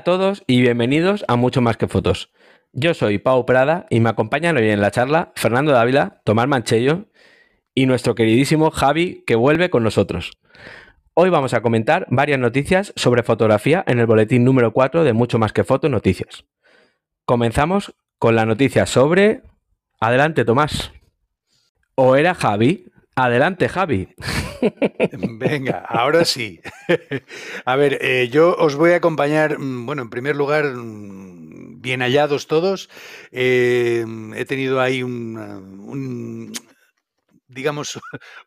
A todos y bienvenidos a Mucho Más que Fotos. Yo soy Pau Prada y me acompañan hoy en la charla Fernando Dávila, Tomás Manchello y nuestro queridísimo Javi que vuelve con nosotros. Hoy vamos a comentar varias noticias sobre fotografía en el boletín número 4 de Mucho Más que Fotos Noticias. Comenzamos con la noticia sobre... Adelante, Tomás. ¿O era Javi? Adelante, Javi. Venga, ahora sí. A ver, eh, yo os voy a acompañar, mm, bueno, en primer lugar, mm, bien hallados todos. Eh, he tenido ahí un, un digamos,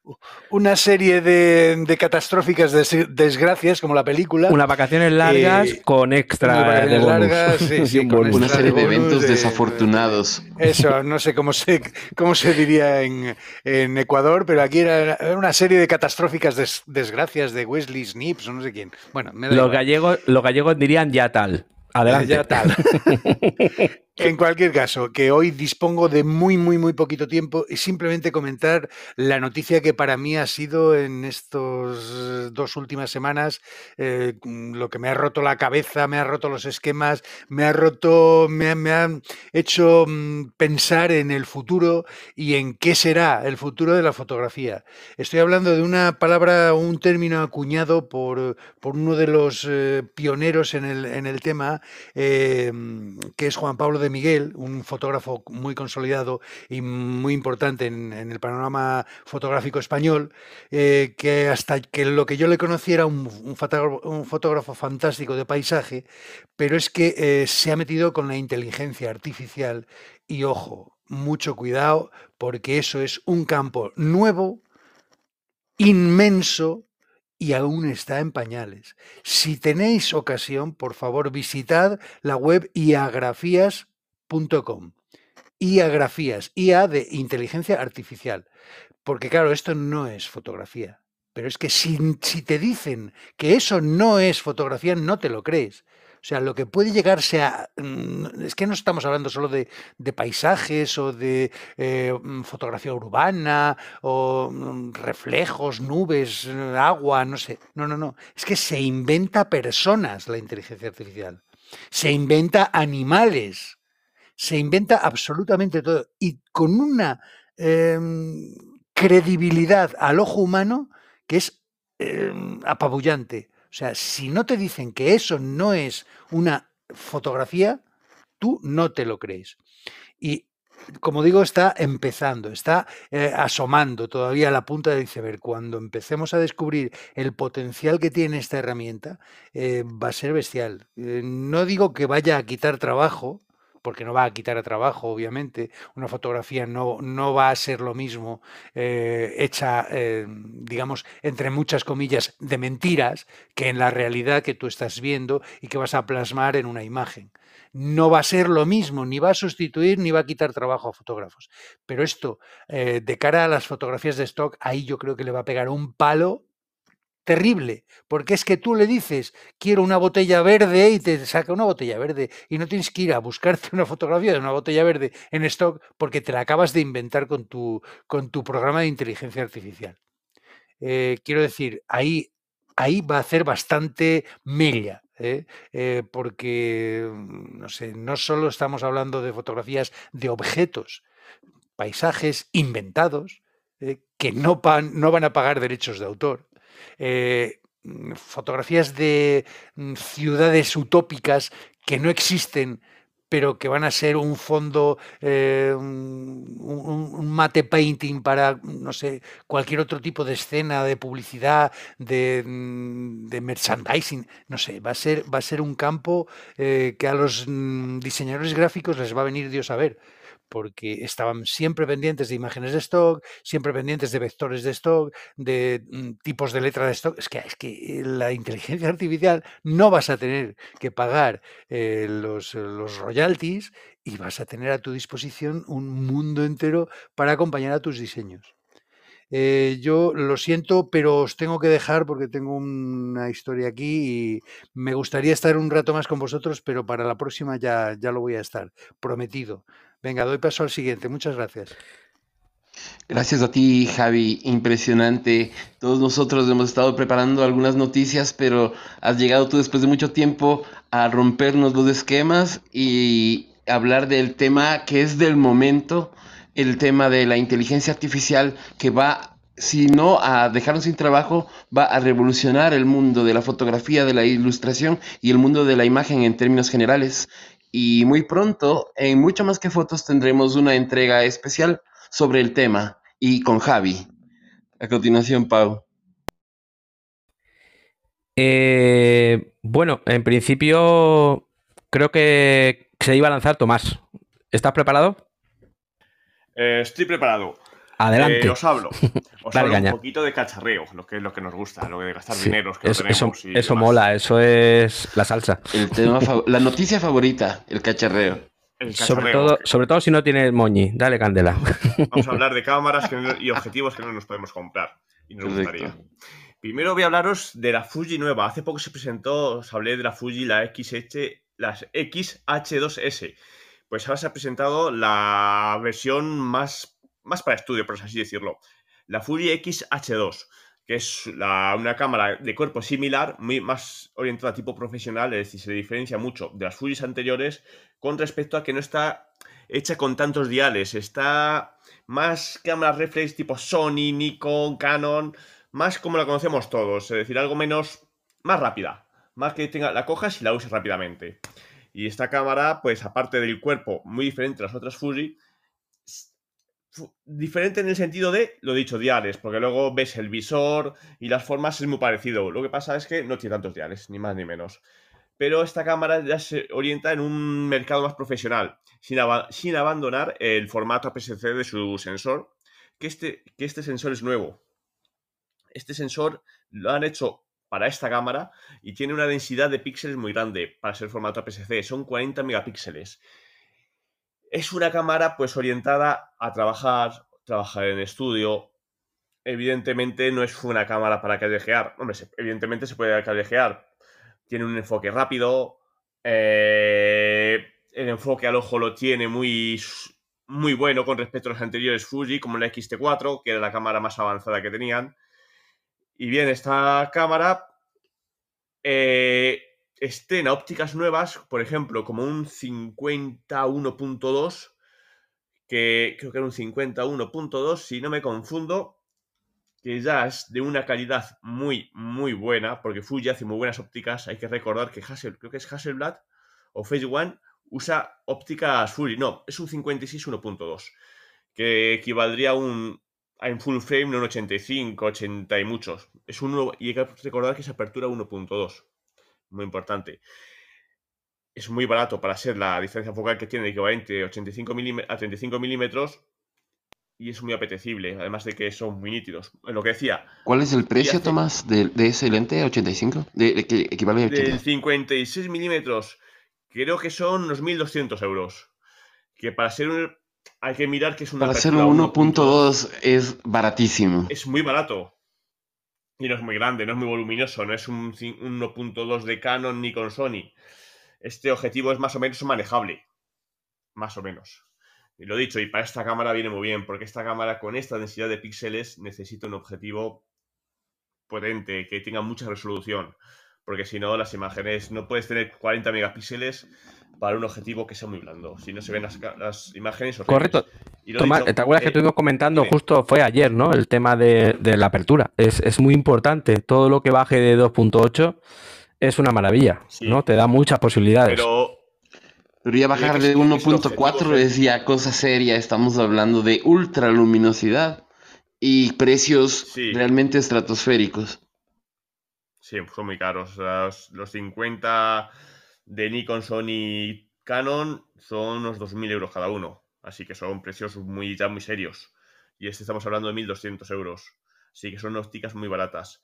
una serie de, catastróficas desgracias, como la película. Unas vacaciones largas eh, con extra de largas, Una serie de eventos desafortunados. Eso, no sé cómo se, cómo se diría en, Ecuador, pero aquí era una serie de catastróficas desgracias de Wesley Snipes o no sé quién. Bueno, los, gallegos, los gallegos dirían ya tal. Adelante. Ya tal. En cualquier caso, que hoy dispongo de muy, muy, muy poquito tiempo y simplemente comentar la noticia que para mí ha sido en estas dos últimas semanas eh, lo que me ha roto la cabeza, me ha roto los esquemas, me ha roto, me, me ha hecho mm, pensar en el futuro y en qué será el futuro de la fotografía. Estoy hablando de una palabra, un término acuñado por, por uno de los eh, pioneros en el, en el tema, eh, que es Juan Pablo de Miguel, un fotógrafo muy consolidado y muy importante en, el panorama fotográfico español, eh, que hasta que lo que yo le conociera era un, fotógrafo, fantástico de paisaje, pero es que eh, se ha metido con la inteligencia artificial y ojo, mucho cuidado, porque eso es un campo nuevo, inmenso, y aún está en pañales. Si tenéis ocasión, por favor, visitad la web iagrafías.com IA grafías, IA de inteligencia artificial. Porque claro, esto no es fotografía. Pero es que si, te dicen que eso no es fotografía, no te lo crees. O sea, lo que puede llegarse a... Mm, es que no estamos hablando solo de, paisajes o de eh, mm, fotografía urbana o mm, reflejos, nubes, agua, no sé. No, no, no. Es que se inventa personas la inteligencia artificial. Se inventa animales se inventa absolutamente todo y con una em, credibilidad al ojo humano que es em, apabullante. O sea, si no te dicen que eso no es una fotografía, tú no te lo crees. Y como digo, está empezando, está eh, asomando todavía a la punta del iceberg. Cuando empecemos a descubrir el potencial que tiene esta herramienta, eh, va a ser bestial. Eh, no digo que vaya a quitar trabajo, porque no va a quitar a trabajo, obviamente. Una fotografía no, no va a ser lo mismo eh, hecha, eh, digamos, entre muchas comillas, de mentiras, que en la realidad que tú estás viendo y que vas a plasmar en una imagen. No va a ser lo mismo, ni va a sustituir ni va a quitar trabajo a fotógrafos. Pero esto, eh, de cara a las fotografías de stock, ahí yo creo que le va a pegar un palo terrible, porque es que tú le dices, quiero una botella verde y te saca una botella verde y no tienes que ir a buscarte una fotografía de una botella verde en stock porque te la acabas de inventar con tu, con tu programa de inteligencia artificial. Eh, quiero decir, ahí, ahí va a hacer bastante mella. ¿eh? Eh, porque mm, no sé, no solo estamos hablando de fotografías de objetos, paisajes inventados que no, no van a pagar derechos de autor, eh, mm, fotografías de mm, ciudades utópicas que no existen pero que van a ser un fondo, eh, un, mate painting para, no sé, cualquier otro tipo de escena, de publicidad, de, mm, merchandising, no sé, va a ser, va a ser un campo eh, que a los diseñadores gráficos les va a venir Dios a ver porque estaban siempre pendientes de imágenes de stock, siempre pendientes de vectores de stock, de mm, tipos de letra de stock. Es que, es que la inteligencia artificial no vas a tener que pagar eh, los, los royalties y vas a tener a tu disposición un mundo entero para acompañar a tus diseños. Eh, yo lo siento, pero os tengo que dejar porque tengo una historia aquí y me gustaría estar un rato más con vosotros, pero para la próxima ya, ya lo voy a estar, prometido. Venga, doy paso al siguiente. Muchas gracias. Gracias a ti, Javi. Impresionante. Todos nosotros hemos estado preparando algunas noticias, pero has llegado tú después de mucho tiempo a rompernos los esquemas y hablar del tema que es del momento, el tema de la inteligencia artificial que va, si no a dejarnos sin trabajo, va a revolucionar el mundo de la fotografía, de la ilustración y el mundo de la imagen en términos generales. Y muy pronto, en mucho más que fotos, tendremos una entrega especial sobre el tema y con Javi. A continuación, Pau. Eh, bueno, en principio creo que se iba a lanzar Tomás. ¿Estás preparado? Eh, estoy preparado. Adelante. Eh, os hablo. Os hablo un poquito de cacharreo, lo que es lo que nos gusta, lo de gastar dinero. Que eso, eso, mola, eso es la salsa. El tema la noticia favorita, el cacharreo. sobre, todo, sobre todo si no tienes moñi, dale candela. Vamos a hablar de cámaras y objetivos que no nos podemos comprar. Y nos gustaría. Primero voy a hablaros de la Fuji nueva. Hace poco se presentó, os hablé de la Fuji, la XH, las XH2S. Pues ahora se ha presentado la versión más, más para estudio, por así decirlo. La Fuji XH2, que es una cámara de cuerpo similar, muy más orientada a tipo profesional, es decir, se diferencia mucho de las Fujis anteriores con respecto a que no está hecha con tantos diales, está más cámara reflex tipo Sony, Nikon, Canon, más como la conocemos todos, es decir, algo menos, más rápida, más que tenga, la cojas y la uses rápidamente. Y esta cámara, pues aparte del cuerpo, muy diferente a las otras Fuji, diferente en el sentido de, lo dicho, diales, porque luego ves el visor y las formas es muy parecido. Lo que pasa es que no tiene tantos diales, ni más ni menos. Pero esta cámara ya se orienta en un mercado más profesional, sin, abandonar el formato APS-C de su sensor, que este, que este sensor es nuevo. Este sensor lo han hecho para esta cámara y tiene una densidad de píxeles muy grande para ser formato APS-C, son 40 megapíxeles. Es una cámara pues orientada a trabajar, trabajar en estudio. Evidentemente no es una cámara para callejear. Hombre, evidentemente se puede callejear. Tiene un enfoque rápido. Eh, el enfoque al ojo lo tiene muy, muy bueno con respecto a los anteriores Fuji, como la XT4, que era la cámara más avanzada que tenían. Y bien, esta cámara eh, estrena ópticas nuevas, por ejemplo, como un 51.2, que creo que era un 51.2, si no me confundo, que ya es de una calidad muy, muy buena, porque Fuji hace muy buenas ópticas. Hay que recordar que Hassel, creo que es Hasselblad o Phase One, usa ópticas Fuji. No, es un 56.1.2, que equivaldría a un en full frame, no en 85, 80 y muchos. Es un y hay que recordar que es apertura 1.2. Muy importante. Es muy barato para ser la distancia focal que tiene equivalente 85 a 35 milímetros y es muy apetecible, además de que son muy nítidos. Lo que decía. ¿Cuál es el precio, Tomás, de, ese lente 85? De, que equivale a 56 milímetros, creo que son unos 1.200 euros. Que para ser un, hay que mirar que es una... Para hacer un 1.2 es baratísimo. Es muy barato. Y no es muy grande, no es muy voluminoso, no es un 1.2 de Canon ni con Sony. Este objetivo es más o menos manejable. Más o menos. Y lo dicho, y para esta cámara viene muy bien, porque esta cámara con esta densidad de píxeles necesita un objetivo potente, que tenga mucha resolución. Porque si no, las imágenes no puedes tener 40 megapíxeles para un objetivo que sea muy blando. Si no se ven las, imágenes. Correcto. Tomás, ¿te acuerdas que estuvimos comentando justo fue ayer, ¿no? El tema de, la apertura. Es, muy importante. Todo lo que baje de 2.8 es una maravilla, ¿no? Te da muchas posibilidades. Pero. Pero ya bajar de 1.4 es ya cosa seria. Estamos hablando de ultraluminosidad y precios realmente estratosféricos. Sí, son muy caros. Los, los 50 de Nikon, Sony, Canon son unos 2.000 euros cada uno. Así que son precios muy, ya muy serios. Y este estamos hablando de 1.200 euros. Así que son ópticas muy baratas.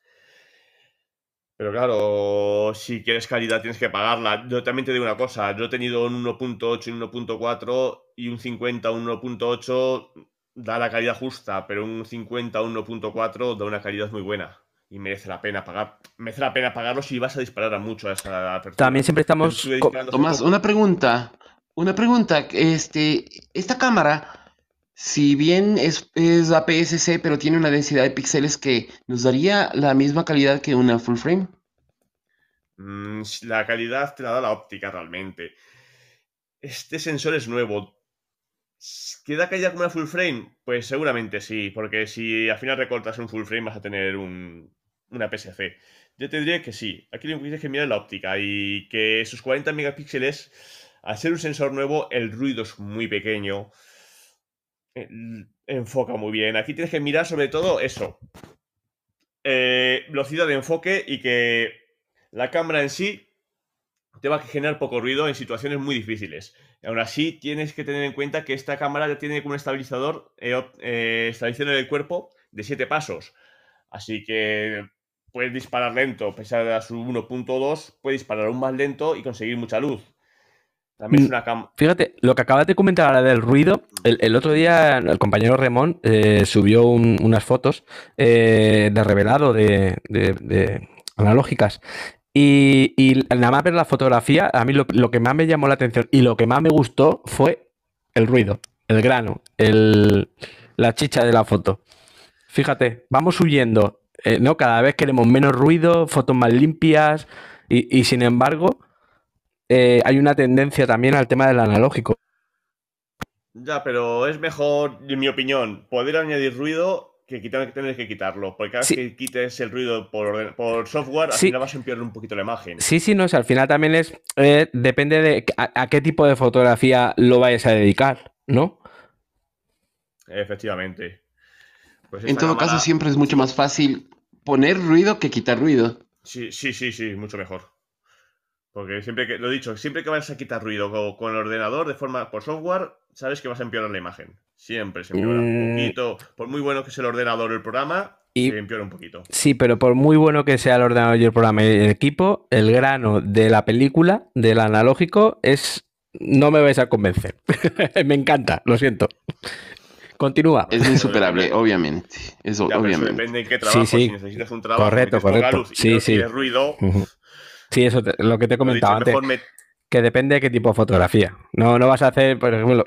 Pero claro, si quieres calidad tienes que pagarla. Yo también te digo una cosa. Yo he tenido un 1.8 y un 1.4 y un 50, un 1.8 da la calidad justa, pero un 50, un 1.4 da una calidad muy buena y merece la pena pagar. Merece la pena pagarlo si vas a disparar a mucho a esa apertura. También siempre estamos. Tomás, una pregunta. Una pregunta. Este, esta cámara Si bien es, es APS-C, pero tiene una densidad de píxeles que nos daría la misma calidad que una full frame. Mm, la calidad te la da la óptica realmente. Este sensor es nuevo. ¿Queda calidad como una full frame? Pues seguramente sí, porque si al final recortas un full frame vas a tener un, una PSC. Yo te diría que sí. Aquí lo que tienes que mirar es la óptica y que esos 40 megapíxeles, al ser un sensor nuevo, el ruido es muy pequeño enfoca muy bien. Aquí tienes que mirar sobre todo eso. Eh, velocidad de enfoque y que la cámara en sí te va a generar poco ruido en situaciones muy difíciles. Aún así tienes que tener en cuenta que esta cámara ya tiene como un estabilizador, eh, eh el cuerpo de 7 pasos. Así que puedes disparar lento, a pesar de su 1.2, puedes disparar aún más lento y conseguir mucha luz. Mm, fíjate, lo que acabas de comentar ahora del ruido, el, otro día el compañero Remón eh, subió unas fotos eh, de revelado de, analógicas. Y, nada más ver la fotografía, a mí lo, que más me llamó la atención y lo que más me gustó fue el ruido, el grano, la chicha de la foto. Fíjate, vamos huyendo, eh, ¿no? Cada vez queremos menos ruido, fotos más limpias y sin embargo eh, hay una tendencia también al tema del analógico. Ya, pero es mejor, en mi opinión, poder añadir ruido que quitar, tener que quitarlo. Porque cada vez que quites el ruido por, por software, al final vas a empeorar un poquito la imagen. Sí, sí, no, al final también es. Eh, depende de a, qué tipo de fotografía lo vayas a dedicar, ¿no? Efectivamente. Pues en todo caso, siempre es mucho más fácil poner ruido que quitar ruido. Sí, sí, sí, sí, mucho mejor. Porque siempre que, lo he dicho, siempre que vas a quitar ruido con, el ordenador de forma por software, sabes que vas a empeorar la imagen. Siempre se empeora un mm. poquito. Por muy bueno que sea el ordenador o el programa, se empeora un poquito. Sí, pero por muy bueno que sea el ordenador y el programa y el equipo, el grano de la película, del analógico, es. No me vais a convencer. me encanta, lo siento. Continúa. Es insuperable, obviamente. Eso, obviamente. depende de qué trabajo. Si necesitas un trabajo correcto, correcto. Luz y sí, ruido, Sí, eso lo que te he comentado antes. Que depende de qué tipo de fotografía. No, no vas a hacer, por ejemplo,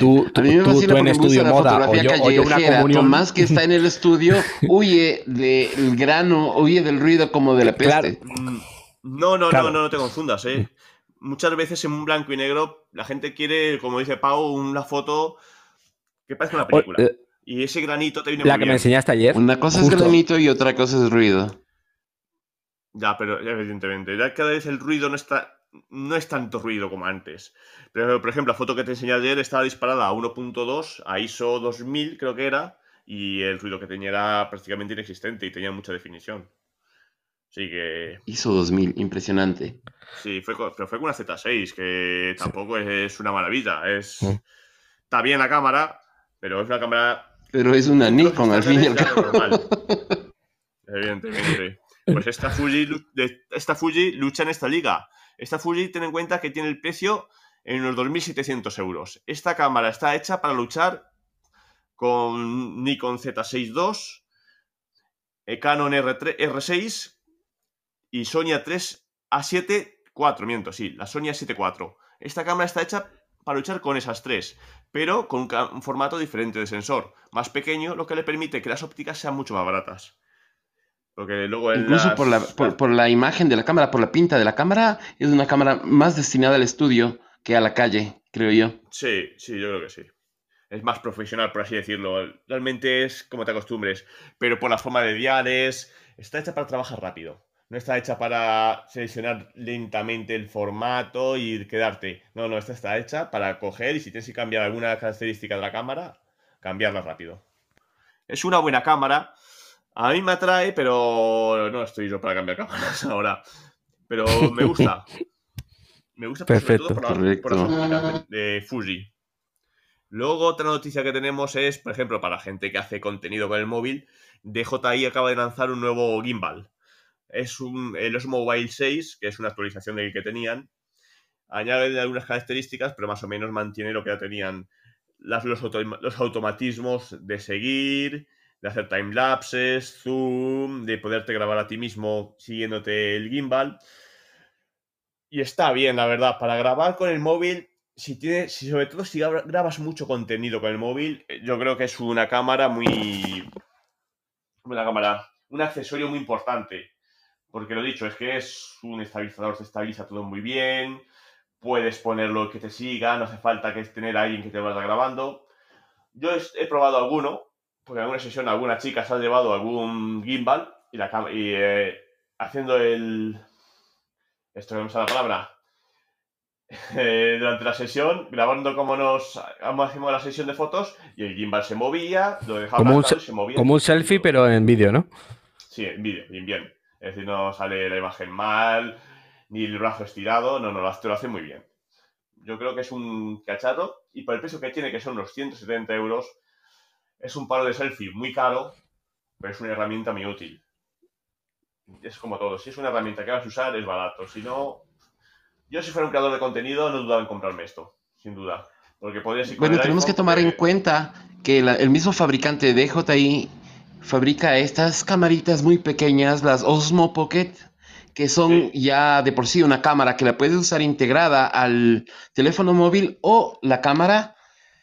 tú, tú, tú, en estudio moda o yo, o yo, una comunión. Tomás que está en el estudio huye del grano, huye del ruido como de la peste. Mm, no, no, no, no, no te confundas, ¿eh? Muchas veces en un blanco y negro la gente quiere, como dice Pau, una foto que parezca una película. Eh, y ese granito te viene La que me enseñaste ayer. Una cosa es granito y otra cosa es ruido. Ya, pero evidentemente, ya cada vez el ruido no está. No es tanto ruido como antes. Pero, por ejemplo, la foto que te enseñé ayer estaba disparada a 1.2, a ISO 2000, creo que era, y el ruido que tenía era prácticamente inexistente y tenía mucha definición. Así que. ISO 2000, impresionante. Sí, fue pero fue con una Z6, que tampoco es una maravilla. Es. Está bien la cámara, pero es una cámara. Pero es una Nikon al fin y al cabo. Evidentemente. Pues esta Fuji, esta Fuji lucha en esta liga. Esta Fuji, ten en cuenta que tiene el precio en unos 2.700 euros. Esta cámara está hecha para luchar con Nikon Z6 II, eh, Canon R3, R6 y Sony A3 A7 4, miento, sí, la Sony A7 IV. Esta cámara está hecha para luchar con esas tres, pero con un formato diferente de sensor, más pequeño, lo que le permite que las ópticas sean mucho más baratas. Incluso por, la, por, la imagen de la cámara, por la pinta de la cámara, es una cámara más destinada al estudio que a la calle, creo yo. Sí, sí, yo creo que sí. Es más profesional, por así decirlo. Realmente es como te acostumbres. Pero por la forma de diales, está hecha para trabajar rápido. No está hecha para seleccionar lentamente el formato y quedarte. No, no, esta está hecha para coger y si tienes que cambiar alguna característica de la cámara, cambiarla rápido. Es una buena cámara a mí me atrae, pero no estoy yo para cambiar cámaras ahora. Pero me gusta. Me gusta Perfecto, sobre todo por, la, de Fuji. Luego otra noticia que tenemos es, por ejemplo, para gente que hace contenido con el móvil, DJI acaba de lanzar un nuevo gimbal. Es un, el Osmo Mobile 6, que es una actualización del que tenían. Añade algunas características, pero más o menos mantiene lo que ya tenían. Las, los, los automatismos de seguir, de hacer timelapses, zoom, de poderte grabar a ti mismo siguiéndote el gimbal. Y está bien, la verdad. Para grabar con el móvil si tienes, si sobre todo si grabas mucho contenido con el móvil, eh, yo creo que es una cámara muy. Una cámara. Un accesorio muy importante. Porque lo dicho, es que es un estabilizador, se estabiliza todo muy bien. Puedes ponerlo que te siga, no hace falta que tener a alguien que te vaya grabando. Yo he, probado alguno, porque en alguna sesión alguna chica se ha llevado algún gimbal y, la, y eh, haciendo el. Esto que me la palabra eh, durante la sesión, grabando como nos hacemos la sesión de fotos y el gimbal se movía, lo dejaba como un, se movía. Como un selfie, pero en vídeo, ¿no? Sí, en vídeo, bien, bien. Es decir, no sale la imagen mal, ni el brazo estirado, no, no, lo, lo hace muy bien. Yo creo que es un cacharro y por el precio que tiene, que son unos 170 euros, es un palo de selfie muy caro, pero es una herramienta muy útil. Es como todo, si es una herramienta que vas a usar, es barato. Si no, yo si fuera un creador de contenido no dudaba en comprarme esto, sin duda. Porque podría Bueno, tenemos que tomar en cuenta que el mismo fabricante de DJI fabrica estas camaritas muy pequeñas, las Osmo Pocket, que son ya de por sí una cámara que la puedes usar integrada al teléfono móvil o la cámara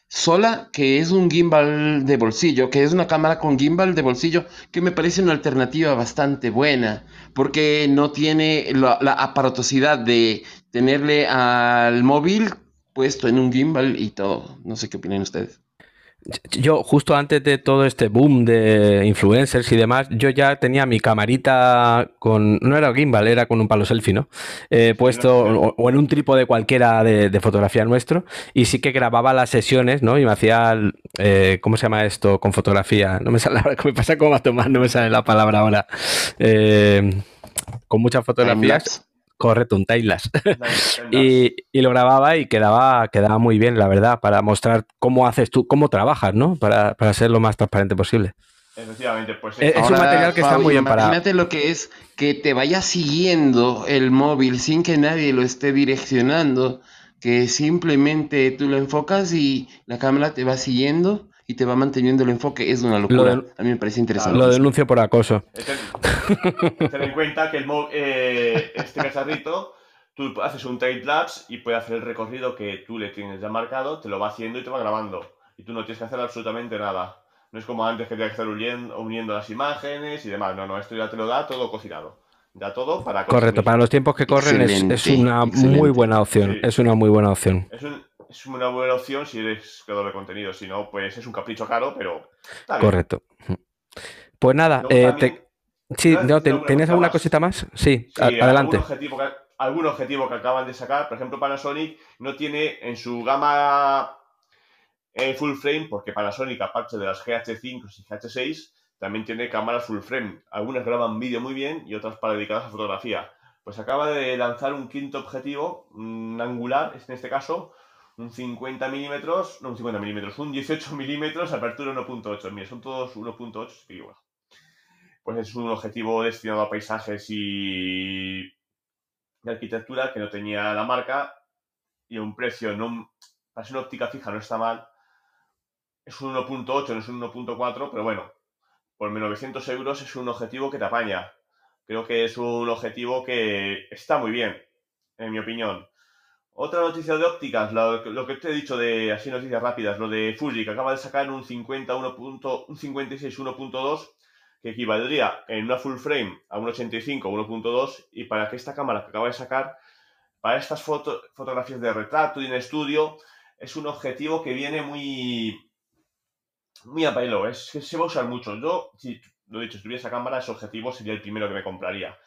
sola, que es un gimbal de bolsillo, que es una cámara con gimbal de bolsillo, que me parece una alternativa bastante buena, porque no tiene la, aparatosidad de tenerle al móvil puesto en un gimbal y todo. No sé qué opinan ustedes. Yo, justo antes de todo este boom de influencers y demás, yo ya tenía mi camarita con. No era gimbal, era con un palo selfie, ¿no? Eh, puesto o, en un trípode cualquiera de, fotografía nuestro. Y sí que grababa las sesiones, ¿no? Y me hacía. Eh, ¿Cómo se llama esto? Con fotografía. No me sale ahora, me pasa como a tomar, no me sale la palabra ahora. Eh, con muchas fotografías. Correcto, un Tailas. y, y, lo grababa y quedaba, quedaba muy bien, la verdad, para mostrar cómo haces tú, cómo trabajas, ¿no? Para, para ser lo más transparente posible. Efectivamente, pues es, un material que está muy bien para. Imagínate lo que es que te vaya siguiendo el móvil sin que nadie lo esté direccionando, que simplemente tú lo enfocas y la cámara te va siguiendo y te va manteniendo el enfoque es una locura. a mí me parece interesante. Lo denuncio por acoso. Ten en cuenta que el eh, este cacharrito, tú haces un time lapse y puede hacer el recorrido que tú le tienes ya marcado, te lo va haciendo y te va grabando. Y tú no tienes que hacer absolutamente nada. No es como antes que tenías que estar uniendo, las imágenes y demás. No, no, esto ya te lo da todo cocinado. Da todo para... Correcto, para los tiempos que corren es, una muy buena opción. Es una muy buena opción. Es un, es una buena opción si eres creador de contenido. Si no, pues es un capricho caro, pero. Correcto. Pues nada, eh, sí, no, ¿tenías alguna cosita más? Sí, adelante. Algún objetivo, que, acaban de sacar, por ejemplo, Panasonic no tiene en su gama eh, full frame, porque Panasonic, aparte de las GH5 y GH6, también tiene cámaras full frame. Algunas graban vídeo muy bien y otras para dedicadas a fotografía. Pues acaba de lanzar un quinto objetivo, un angular, en este caso, un 50 milímetros, no un 50 milímetros, un 18 milímetros, apertura 1.8. Mira, son todos 1.8, y bueno. Pues es un objetivo destinado a paisajes y de arquitectura que no tenía la marca y un precio, no, para ser una óptica fija no está mal. Es un 1.8, no es un 1.4, pero bueno, por 900 euros es un objetivo que te apaña. Creo que es un objetivo que está muy bien, en mi opinión. Otra noticia de ópticas, lo, que te he dicho de así noticias rápidas, lo de Fuji, que acaba de sacar un 50 un 56 1.2 que equivaldría en una full frame a un 85 1.2 y para que esta cámara que acaba de sacar, para estas fotografías de retrato y en estudio, es un objetivo que viene muy muy a pelo, es se va a usar mucho. Yo, si lo he dicho, si tuviera esa cámara, ese objetivo sería el primero que me compraría.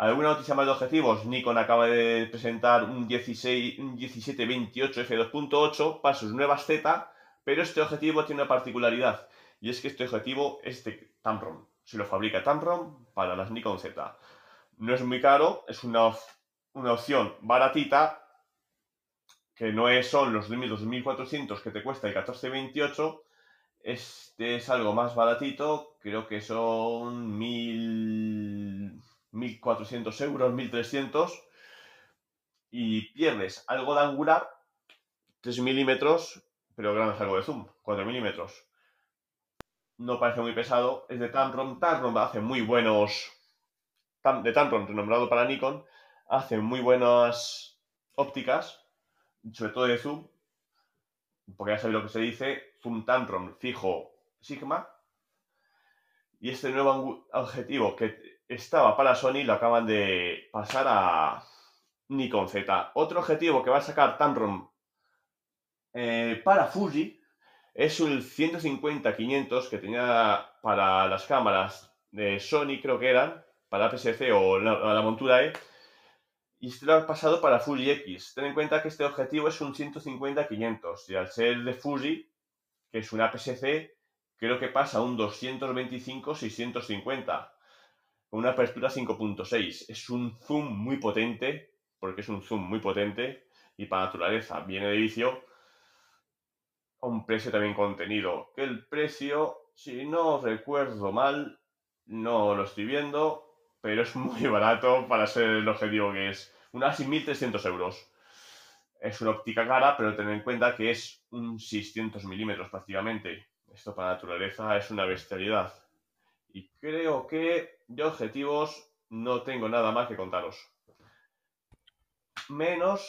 ¿Alguna noticia más de objetivos? Nikon acaba de presentar un, 16, un 1728 f2.8 para sus nuevas Z, pero este objetivo tiene una particularidad, y es que este objetivo es de Tamron. Se lo fabrica Tamron para las Nikon Z. No es muy caro, es una, una opción baratita, que no es, son los 2.400 que te cuesta el 1428, este es algo más baratito, creo que son 1.000... 1.400 euros, 1.300 y pierdes algo de angular, 3 milímetros, pero ganas algo de zoom, 4 milímetros. No parece muy pesado, es de Tamron. Tamron hace muy buenos... De Tamron, renombrado para Nikon, hace muy buenas ópticas, sobre todo de zoom, porque ya sabéis lo que se dice, zoom Tamron fijo Sigma. Y este nuevo objetivo que estaba para Sony lo acaban de pasar a Nikon Z. Otro objetivo que va a sacar Tamron eh, para Fuji es el 150-500 que tenía para las cámaras de Sony, creo que eran, para PSC o la, montura E. Y este lo ha pasado para Fuji X. Ten en cuenta que este objetivo es un 150-500 y al ser de Fuji, que es una PSC, creo que pasa un 225-650 con una apertura 5.6. Es un zoom muy potente, porque es un zoom muy potente y para naturaleza viene de vicio a un precio también contenido. Que el precio, si no recuerdo mal, no lo estoy viendo, pero es muy barato para ser el objetivo que es. Unas 1.300 euros. Es una óptica cara, pero ten en cuenta que es un 600 milímetros prácticamente. Esto para naturaleza es una bestialidad. Y creo que de objetivos no tengo nada más que contaros. Menos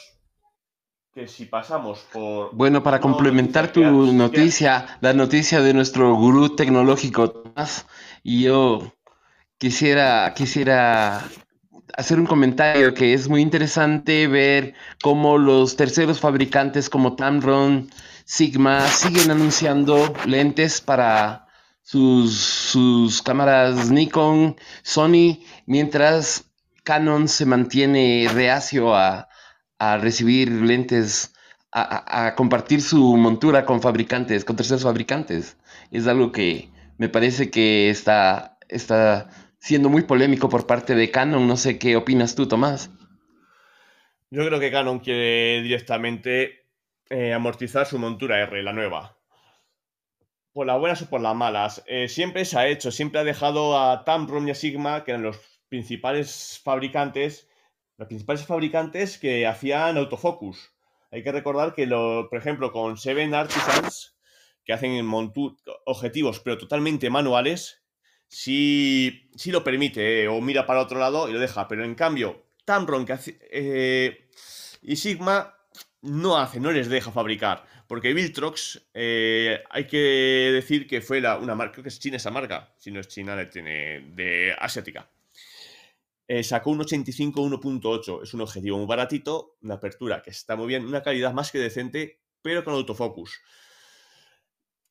que si pasamos por... Bueno, para complementar tu noticia, la noticia de nuestro gurú tecnológico Tomás, yo quisiera, quisiera hacer un comentario que es muy interesante ver cómo los terceros fabricantes como Tamron, Sigma siguen anunciando lentes para sus, sus cámaras Nikon, Sony, mientras Canon se mantiene reacio a, a recibir lentes, a, compartir su montura con fabricantes, con terceros fabricantes. Es algo que me parece que está, está siendo muy polémico por parte de Canon. No sé qué opinas tú, Tomás. Yo creo que Canon quiere directamente eh, amortizar su montura R, la nueva. Por las buenas o por las malas. Eh, siempre se ha hecho, siempre ha dejado a Tamron y a Sigma, que eran los principales fabricantes, los principales fabricantes que hacían autofocus. Hay que recordar que, lo, por ejemplo, con Seven Artisans, que hacen objetivos pero totalmente manuales, sí, lo permite, eh, o mira para otro lado y lo deja. Pero en cambio, Tamron que eh, y Sigma no hace, no les deja fabricar. Porque Viltrox, eh, hay que decir que fue la, una marca, creo que es china esa marca, si no es china, le tiene de asiática. Eh, sacó un 85 1.8. Es un objetivo muy baratito, una apertura que está muy bien, una calidad más que decente, pero con autofocus.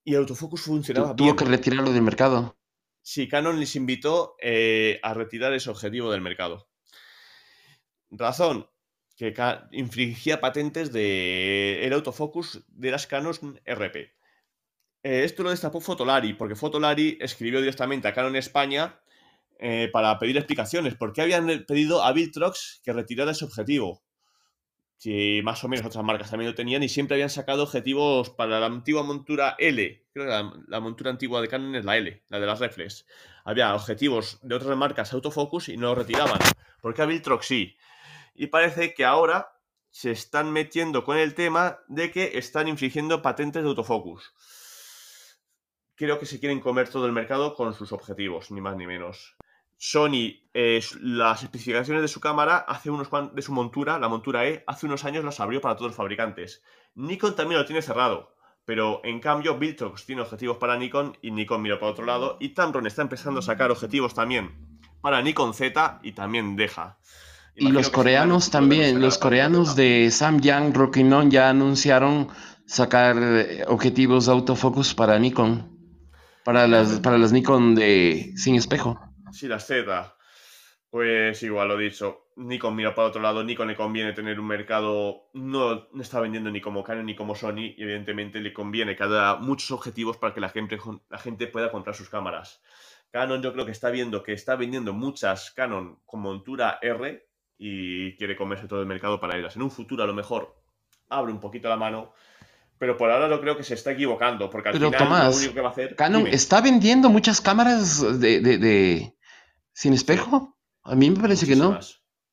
Y el autofocus funcionaba bien. Tuvo que retirarlo del mercado. Sí, Canon les invitó eh, a retirar ese objetivo del mercado. Razón, que infringía patentes del el autofocus de las Canon RP. Eh, esto lo destapó Fotolari, porque Fotolari escribió directamente a Canon España eh, para pedir explicaciones. ¿Por qué habían pedido a Viltrox que retirara ese objetivo? Si más o menos otras marcas también lo tenían y siempre habían sacado objetivos para la antigua montura L. Creo que la, montura antigua de Canon es la L, la de las reflex. Había objetivos de otras marcas autofocus y no los retiraban. ¿Por qué a Viltrox sí? Y parece que ahora se están metiendo con el tema de que están infringiendo patentes de autofocus. Creo que se quieren comer todo el mercado con sus objetivos, ni más ni menos. Sony, eh, las especificaciones de su cámara, hace unos de su montura, la montura E, hace unos años las abrió para todos los fabricantes. Nikon también lo tiene cerrado, pero en cambio Viltrox tiene objetivos para Nikon y Nikon mira para otro lado. Y Tamron está empezando a sacar objetivos también para Nikon Z y también deja. Y los coreanos también, los coreanos de Samyang, Rockinon ya anunciaron sacar eh, objetivos de autofocus para Nikon, para las, para las Nikon de sin espejo. Si la Z, pues igual lo dicho, Nikon mira para otro lado, Nikon le conviene tener un mercado, no, está vendiendo ni como Canon ni como Sony, y evidentemente le conviene que haya muchos objetivos para que la gente, la gente pueda comprar sus cámaras. Canon yo creo que está viendo que está vendiendo muchas Canon con montura R y quiere comerse todo el mercado para ellas. En un futuro a lo mejor abre un poquito la mano, pero por ahora lo creo que se está equivocando, porque al final lo único que va a hacer... Canon está vendiendo muchas cámaras de ¿Sin espejo? A mí me parece que no.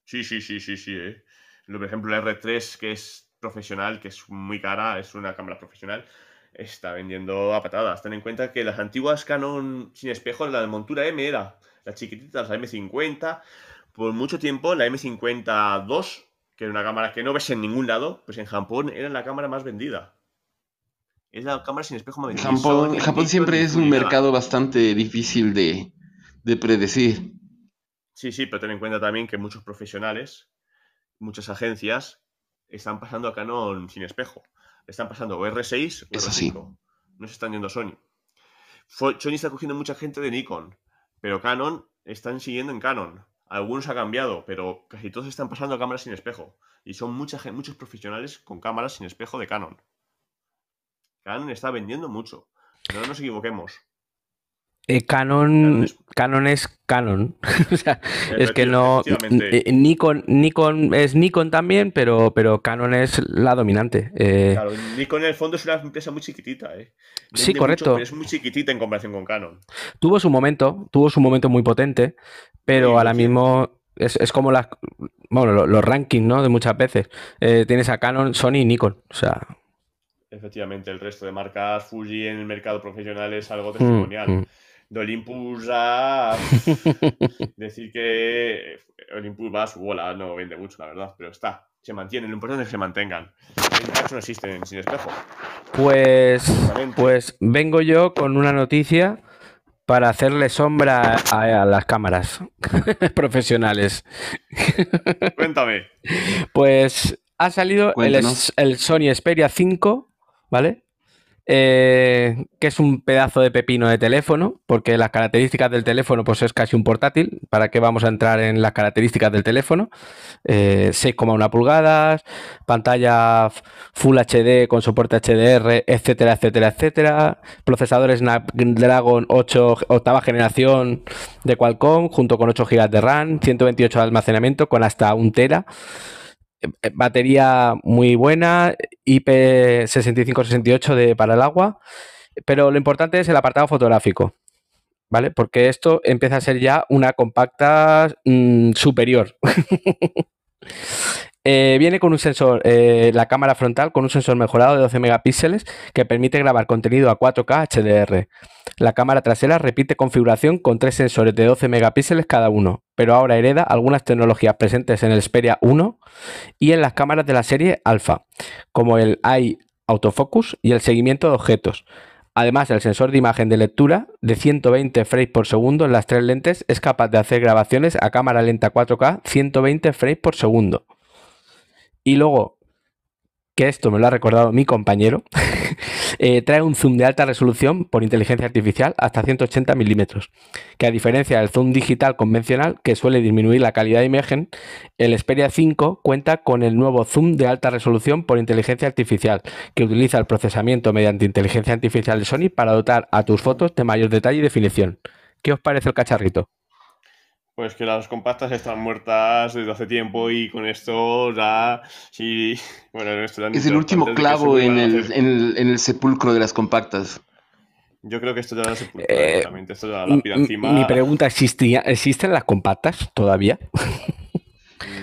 Sí, sí, sí, sí, sí. Eh. Por ejemplo, la R3, que es profesional, que es muy cara, es una cámara profesional, está vendiendo a patadas. Ten en cuenta que las antiguas Canon sin espejo, la de montura M era la chiquitita, la M50. Por mucho tiempo, la M52, que era una cámara que no ves en ningún lado, pues en Japón era la cámara más vendida. Es la cámara sin espejo más vendida. Japón, Japón siempre es un mercado bastante difícil de, de predecir. Sí, sí, pero ten en cuenta también que muchos profesionales, muchas agencias, están pasando a Canon sin espejo. Están pasando o R6 o Eso R5. sí. No se están yendo a Sony. Sony está cogiendo mucha gente de Nikon, pero Canon están siguiendo en Canon. Algunos ha cambiado, pero casi todos están pasando a cámaras sin espejo. Y son mucha, muchos profesionales con cámaras sin espejo de Canon. Canon está vendiendo mucho. No nos equivoquemos. Eh, Canon, Canon es- Canon es Canon. O sea, es que no. Nikon, Nikon es Nikon también, pero, pero Canon es la dominante. Eh, Claro, Nikon en el fondo es una empresa muy chiquitita, ¿eh? Sí, correcto. mucho, pero es muy chiquitita en comparación con Canon. Tuvo su momento, tuvo su momento muy potente, pero Sí, ahora sí. mismo es, es como las, bueno, lo- los, rankings, ¿no? De muchas veces. Eh, tienes a Canon, Sony y Nikon. O sea, Efectivamente, el resto de marcas Fuji en el mercado profesional es algo mm, testimonial. mm. De Olympus a... Decir que Olympus va a su bola, no vende mucho, la verdad, pero está. Se mantienen, lo importante es que se mantengan. En caso no existen sin espejo. Pues, pues vengo yo con una noticia para hacerle sombra a, a las cámaras profesionales. Cuéntame. Pues ha salido el, el Sony Xperia 5, ¿vale? Eh, que es un pedazo de pepino de teléfono, porque las características del teléfono pues es casi un portátil. ¿Para qué vamos a entrar en las características del teléfono? Eh, 6,1 pulgadas, pantalla Full HD con soporte HDR, etcétera, etcétera, etcétera. Procesador Snapdragon 8 octava generación de Qualcomm, junto con 8 GB de RAM, 128 de almacenamiento con hasta un tera. Eh, Batería muy buena, IP6568 de para el agua, pero lo importante es el apartado fotográfico, ¿vale? Porque esto empieza a ser ya una compacta mm, superior. Eh, viene con un sensor, eh, la cámara frontal con un sensor mejorado de 12 megapíxeles que permite grabar contenido a 4K HDR. La cámara trasera repite configuración con tres sensores de 12 megapíxeles cada uno, pero ahora hereda algunas tecnologías presentes en el Xperia 1 y en las cámaras de la serie Alpha, como el Eye Autofocus y el seguimiento de objetos. Además, el sensor de imagen de lectura de 120 frames por segundo en las tres lentes es capaz de hacer grabaciones a cámara lenta 4K 120 frames por segundo. Y luego, que esto me lo ha recordado mi compañero, eh, trae un zoom de alta resolución por inteligencia artificial hasta 180 milímetros, que a diferencia del zoom digital convencional, que suele disminuir la calidad de imagen, el Xperia 5 cuenta con el nuevo zoom de alta resolución por inteligencia artificial, que utiliza el procesamiento mediante inteligencia artificial de Sony para dotar a tus fotos de mayor detalle y definición. ¿Qué os parece el cacharrito? Pues que las compactas están muertas desde hace tiempo y con esto ya. Sí. Bueno, esto ya han Es el último clavo en el, en, el, en el sepulcro de las compactas. Yo creo que esto ya se sepultó Eh. Esto ya la pira encima. Mi pregunta, ¿existía- ¿existen las compactas todavía?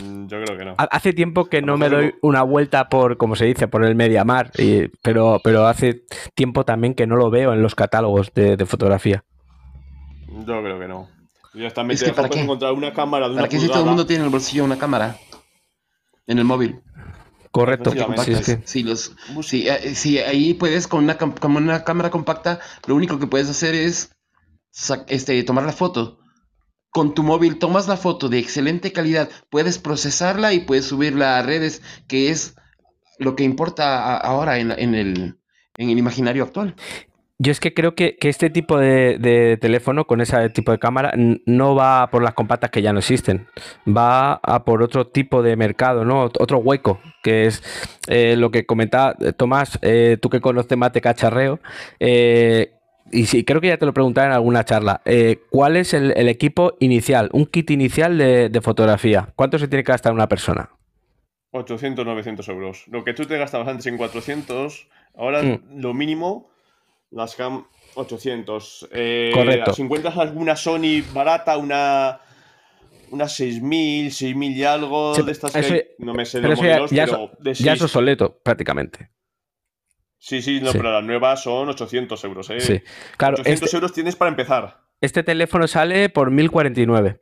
Mm, Yo creo que no. Ha- Hace tiempo que no me doy una vuelta por, como se dice, por el Mediamar, y- pero, pero hace tiempo también que no lo veo en los catálogos de, de fotografía. Yo creo que no. Directamente Es que ¿para qué? encontrar una cámara de una ¿Para qué si todo el mundo tiene en el bolsillo una cámara? En el móvil. Correcto. Sí, es que- Sí, los, sí, eh, sí, ahí puedes con una, con una cámara compacta, lo único que puedes hacer es este, tomar la foto. Con tu móvil tomas la foto de excelente calidad, puedes procesarla y puedes subirla a redes, que es lo que importa a- ahora en, la- en el, en el imaginario actual. Yo es que creo que, que este tipo de, de teléfono con ese tipo de cámara no va por las compactas que ya no existen, va a por otro tipo de mercado, ¿no? Ot- Otro hueco, que es eh, lo que comentaba eh, Tomás, eh, tú que conoces más de cacharreo, eh, y sí, creo que ya te lo preguntaba en alguna charla, ¿cuál es el, el equipo inicial, un kit inicial de, de fotografía? ¿Cuánto se tiene que gastar una persona? 800, 900 euros. Lo que tú te gastabas antes en 400, ahora Mm. lo mínimo, las cam 800. Eh, Correcto. Si encuentras alguna Sony barata, una. Una 6000, 6000 y algo Sí, de estas eso- que hay, no me sé pero los ya- modelos, ya pero de Ya es obsoleto, prácticamente. Sí, sí, no, Sí. pero las nuevas son 800 euros, ¿eh? Sí. Claro, 800 este- euros tienes para empezar. Este teléfono sale por 1049.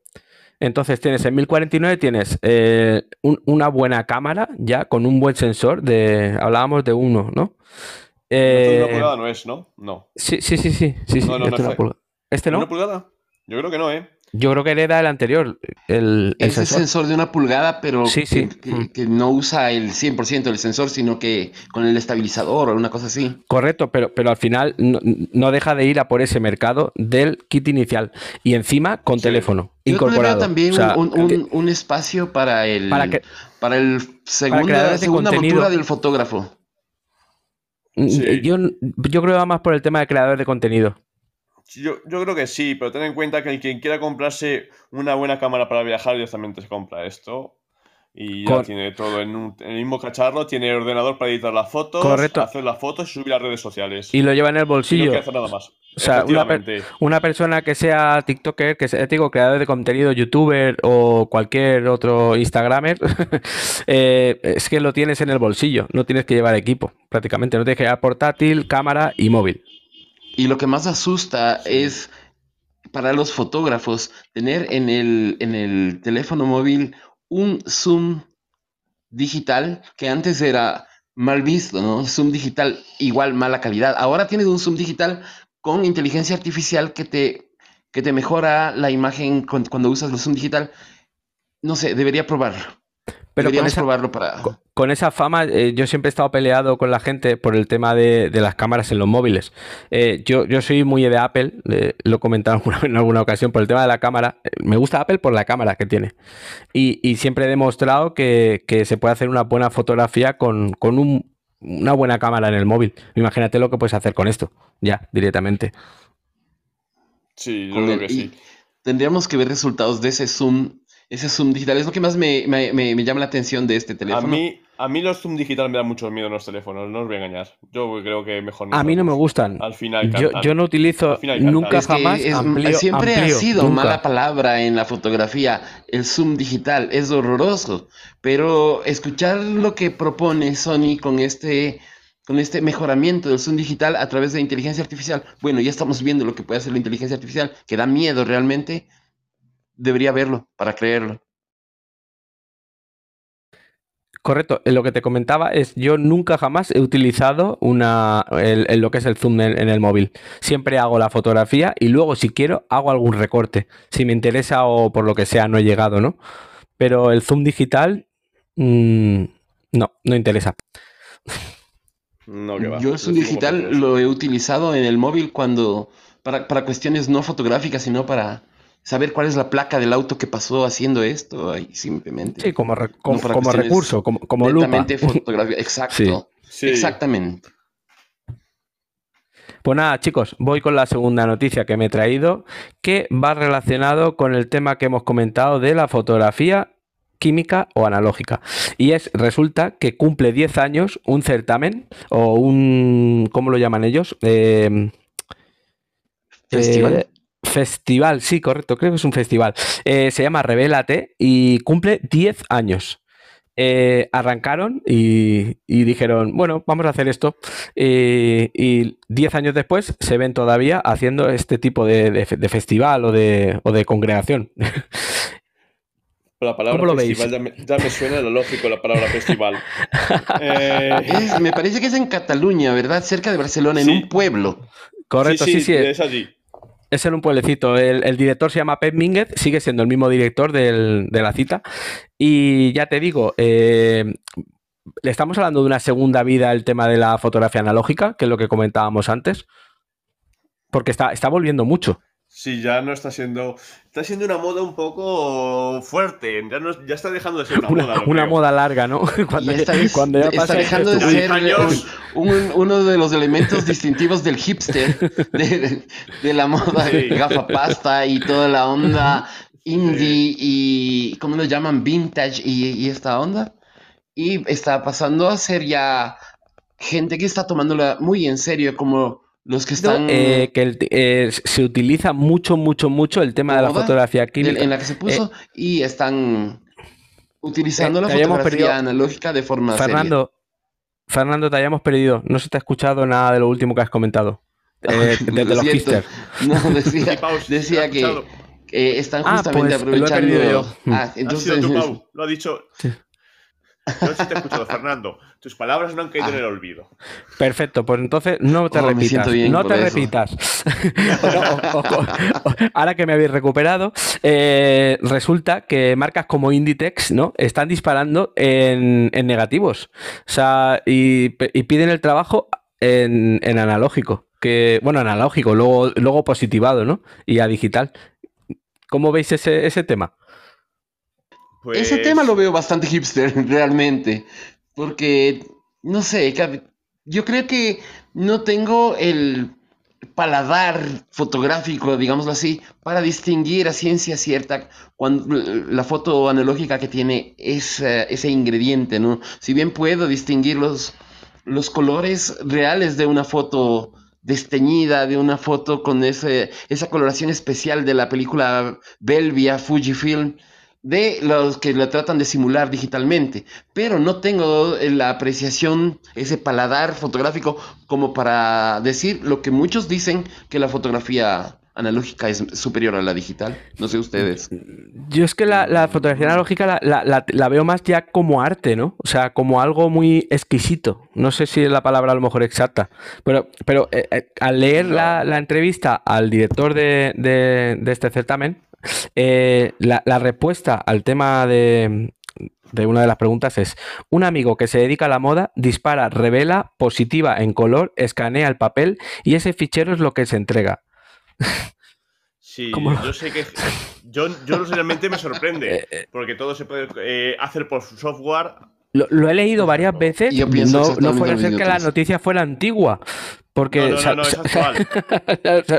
Entonces tienes en 1049 tienes eh, un- una buena cámara ya con un buen sensor de hablábamos de uno, ¿no? Esto de una Eh, pulgada no es, ¿no? No. sí, sí, sí, sí, sí, sí, No, no, esto no es una pulgada. ¿Este no? ¿Una pulgada? Yo creo que no, ¿eh? Yo creo que era el anterior, el, el Ese sensor. sensor de una pulgada, pero Sí, que, sí. que- Mm. que no usa el 100% del sensor, sino que con el estabilizador o una cosa así. Correcto, pero, pero al final no, no deja de ir a por ese mercado del kit inicial y encima con Sí. teléfono Yo incorporado. también O sea, un, un- que- un espacio para el, Para que- para el segunda, de segunda contenido. montura del fotógrafo. Sí. yo, yo creo que va más por el tema de creadores de contenido. Yo, yo creo que sí, pero ten en cuenta que el quien quiera comprarse una buena cámara para viajar directamente se compra esto. Y ya tiene todo en, un- en el mismo cacharro, tiene ordenador para editar las fotos, Correcto. hacer las fotos y subir a redes sociales. Y lo lleva en el Y no bolsillo. quiere hacer nada más. O sea, una, per- una persona que sea TikToker, que sea, digo, creador de contenido, youtuber o cualquier otro Instagramer, eh, es que lo tienes en el bolsillo, no tienes que llevar equipo, prácticamente. No tienes que llevar portátil, cámara y móvil. Y lo que más asusta es para los fotógrafos tener en el, en el teléfono móvil un zoom digital que antes era mal visto, ¿no? Zoom digital igual mala calidad. Ahora tienes un zoom digital con inteligencia artificial que te, que te mejora la imagen con- cuando usas el zoom digital. No sé, debería probarlo. Pero con esa, probarlo para... con- con esa fama, eh, yo siempre he estado peleado con la gente por el tema de, de las cámaras en los móviles. Eh, yo, yo soy muy de Apple, eh, lo he comentado en alguna ocasión, por el tema de la cámara. Me gusta Apple por la cámara que tiene. Y, y siempre he demostrado que, que se puede hacer una buena fotografía con, con un- una buena cámara en el móvil. Imagínate lo que puedes hacer con esto, ya, directamente. Sí, yo creo que sí. tendríamos que ver resultados de ese zoom, ese zoom digital. Es lo que más me, me- me- me llama la atención de este A teléfono. mí, a mí los zoom digital me dan mucho miedo en los teléfonos, no os voy a engañar. Yo creo que mejor A mí no me gustan. Al final Yo, yo no utilizo nunca Es jamás es- siempre amplío, ha sido nunca. mala palabra en la fotografía. El zoom digital es horroroso. Pero escuchar lo que propone Sony con este, con este mejoramiento del zoom digital a través de inteligencia artificial. Bueno, ya estamos viendo lo que puede hacer la inteligencia artificial, que da miedo realmente. Debería verlo para creerlo. Correcto, eh, lo que te comentaba es yo nunca jamás he utilizado una el- el- lo que es el zoom en, en el móvil. Siempre hago la fotografía y luego si quiero hago algún recorte. Si me interesa o por lo que sea no he llegado, ¿no? Pero el zoom digital mm, no, no interesa. No, que va. Yo el zoom digital lo he utilizado en el móvil cuando para, para cuestiones no fotográficas, sino para saber cuál es la placa del auto que pasó haciendo esto. Ahí simplemente. Sí, como, re- como, para como cuestiones recurso, como, como lupa. Fotografía. Exacto. Sí. Exactamente. Pues nada, chicos, voy con la segunda noticia que me he traído, que va relacionado con el tema que hemos comentado de la fotografía química o analógica. Y es, resulta que cumple 10 años un certamen o un, ¿cómo lo llaman ellos? Eh, Festival. eh, festival, sí, correcto, creo que es un festival. Eh, se llama Revélate y cumple 10 años. Eh, arrancaron y, y dijeron, bueno, vamos a hacer esto. Eh, y 10 años después se ven todavía haciendo este tipo de, de fe- de festival o de, o de congregación. La palabra ¿Cómo lo veis? festival ya me, ya me suena lo lógico la palabra festival. Eh, Es- me parece que es en Cataluña, ¿verdad? Cerca de Barcelona, en Sí. un pueblo. Correcto, sí, sí, es allí. Es en un pueblecito. El, director se llama Pep Mínguez, sigue siendo el mismo director de la cita. Y ya te digo, eh, le estamos hablando de una segunda vida el tema de la fotografía analógica, que es lo que comentábamos antes. Porque está volviendo mucho. Sí, ya no está siendo. Está siendo una moda un poco fuerte. Ya, no, ya está dejando de ser una, Una, moda. lo una creo. moda larga, ¿no? Cuando, Y esta vez cuando ya está pasa dejando de ser años. un- un- uno de los elementos distintivos del hipster, de, de- de la moda Sí. gafa pasta y toda la onda indie y, ¿cómo lo llaman? Vintage y, y esta onda. Y está pasando a ser ya gente que está tomándola muy en serio, como los que están Eh, que el- eh, se utiliza mucho, mucho, mucho el tema de la fotografía en, química. en la que se puso y están utilizando Eh, la fotografía perdido. analógica de forma seria. Fernando, Fernando, te hayamos perdido. No se te ha escuchado nada de lo último que has comentado. Eh, Lo desde los siento. hipsters. No, decía, decía lo que eh, están Ah, justamente pues, lo he aprovechando. perdido yo. Ah, Ha entonces, sido tú, Pau. Lo ha dicho. No sé si te he escuchado, Fernando. Tus palabras no han caído en el olvido. Perfecto, pues entonces no te Oh, repitas. No te eso. repitas. O- o- o- o- ahora que me habéis recuperado, eh, resulta que marcas como Inditex ¿no? están disparando en, en negativos. O sea, y, y piden el trabajo en, en analógico. Que, bueno, analógico, luego, luego positivado, ¿no? Y a digital. ¿Cómo veis ese, ese tema? Pues, Ese tema lo veo bastante hipster, realmente. Porque, no sé, yo creo que no tengo el paladar fotográfico, digámoslo así, para distinguir a ciencia cierta cuando la foto analógica que tiene ese, ese ingrediente, ¿no? Si bien puedo distinguir los, los colores reales de una foto desteñida, de una foto con ese, esa coloración especial de la película Belvia, Fujifilm, de los que la tratan de simular digitalmente, pero no tengo la apreciación, ese paladar fotográfico como para decir lo que muchos dicen que la fotografía analógica es superior a la digital. No sé ustedes. Yo es que la, la fotografía analógica la, la- la- la veo más ya como arte, ¿no? O sea, como algo muy exquisito. No sé si es la palabra a lo mejor exacta. Pero, pero eh, eh, al leer la, la entrevista al director de, de- de este certamen, eh, la, la respuesta al tema de, de una de las preguntas es: un amigo que se dedica a la moda dispara, revela, positiva en color, escanea el papel y ese fichero es lo que se entrega. Sí, ¿Cómo? yo sé que. Yo, yo realmente me Eh, sorprende. Porque todo se puede eh, hacer por su software. Lo, lo he leído varias veces. Yo pienso no, no fuera ser que la noticia fuera antigua. Porque. No, no, o sea, no, no, es actual.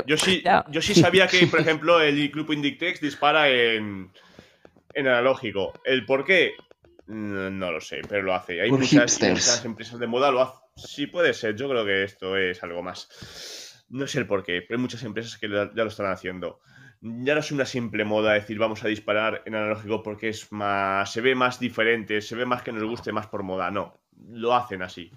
Yo sí, yo sí sabía que, por ejemplo, el grupo Inditex dispara en, en analógico. ¿El por qué? No, no lo sé, pero lo hace. Hay muchas, muchas empresas de moda lo hacen. Sí puede ser, yo creo que esto es algo más. No sé el por qué, pero hay muchas empresas que ya lo están haciendo. Ya no es una simple moda decir vamos a disparar en analógico porque es más. se ve más diferente, se ve más que nos guste más por moda. No, lo hacen así.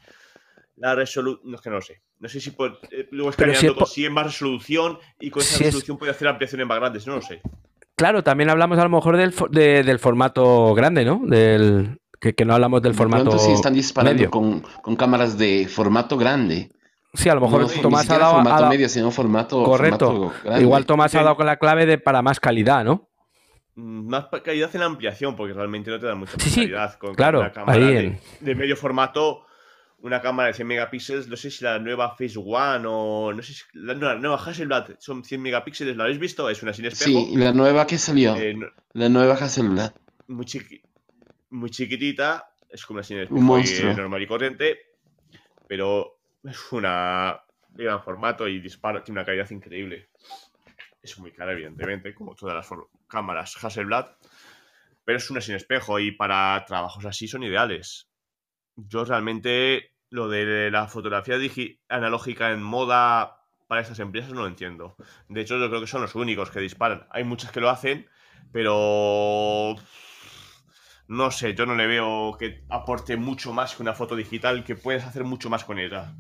La resolución. No es que no lo sé. No sé si por, eh, luego Pero si escaneando es más resolución y con esa Si es- resolución puede hacer ampliaciones más grandes. No lo sé. Claro, también hablamos a lo mejor del, fo- de- del formato grande, ¿no? Del, que, que no hablamos del De formato. pronto sí están disparando medio. con, con cámaras de formato grande. Sí, a lo mejor No, ni Tomás ha dado. ha formato dado- medio, sino formato, correcto. formato grande. Igual Tomás ha Sí. dado con la clave de para más calidad, ¿no? Mm, Más calidad en la ampliación, porque realmente no te dan mucha Sí, sí, calidad. Con claro, una cámara ahí de, en- de medio formato, una cámara de 100 megapíxeles, no sé si la nueva Phase One o. No sé si. La, no, la nueva Hasselblad son 100 megapíxeles, ¿la habéis visto? Es una sin espejo. Sí, la nueva que salió, eh, no- la nueva Hasselblad. muy, chiqui- muy chiquitita, es como una sin Un espejo monstruo. y, eh, normal y corriente, pero es una gran formato y dispara, tiene una calidad increíble. Es muy cara, evidentemente, como todas las cámaras Hasselblad, pero es una sin espejo y para trabajos así son ideales. Yo realmente lo de la fotografía analógica en moda para estas empresas no lo entiendo. De hecho, yo creo que son los únicos que disparan. Hay muchas que lo hacen, pero no sé, yo no le veo que aporte mucho más que una foto digital, que puedes hacer mucho más con ella.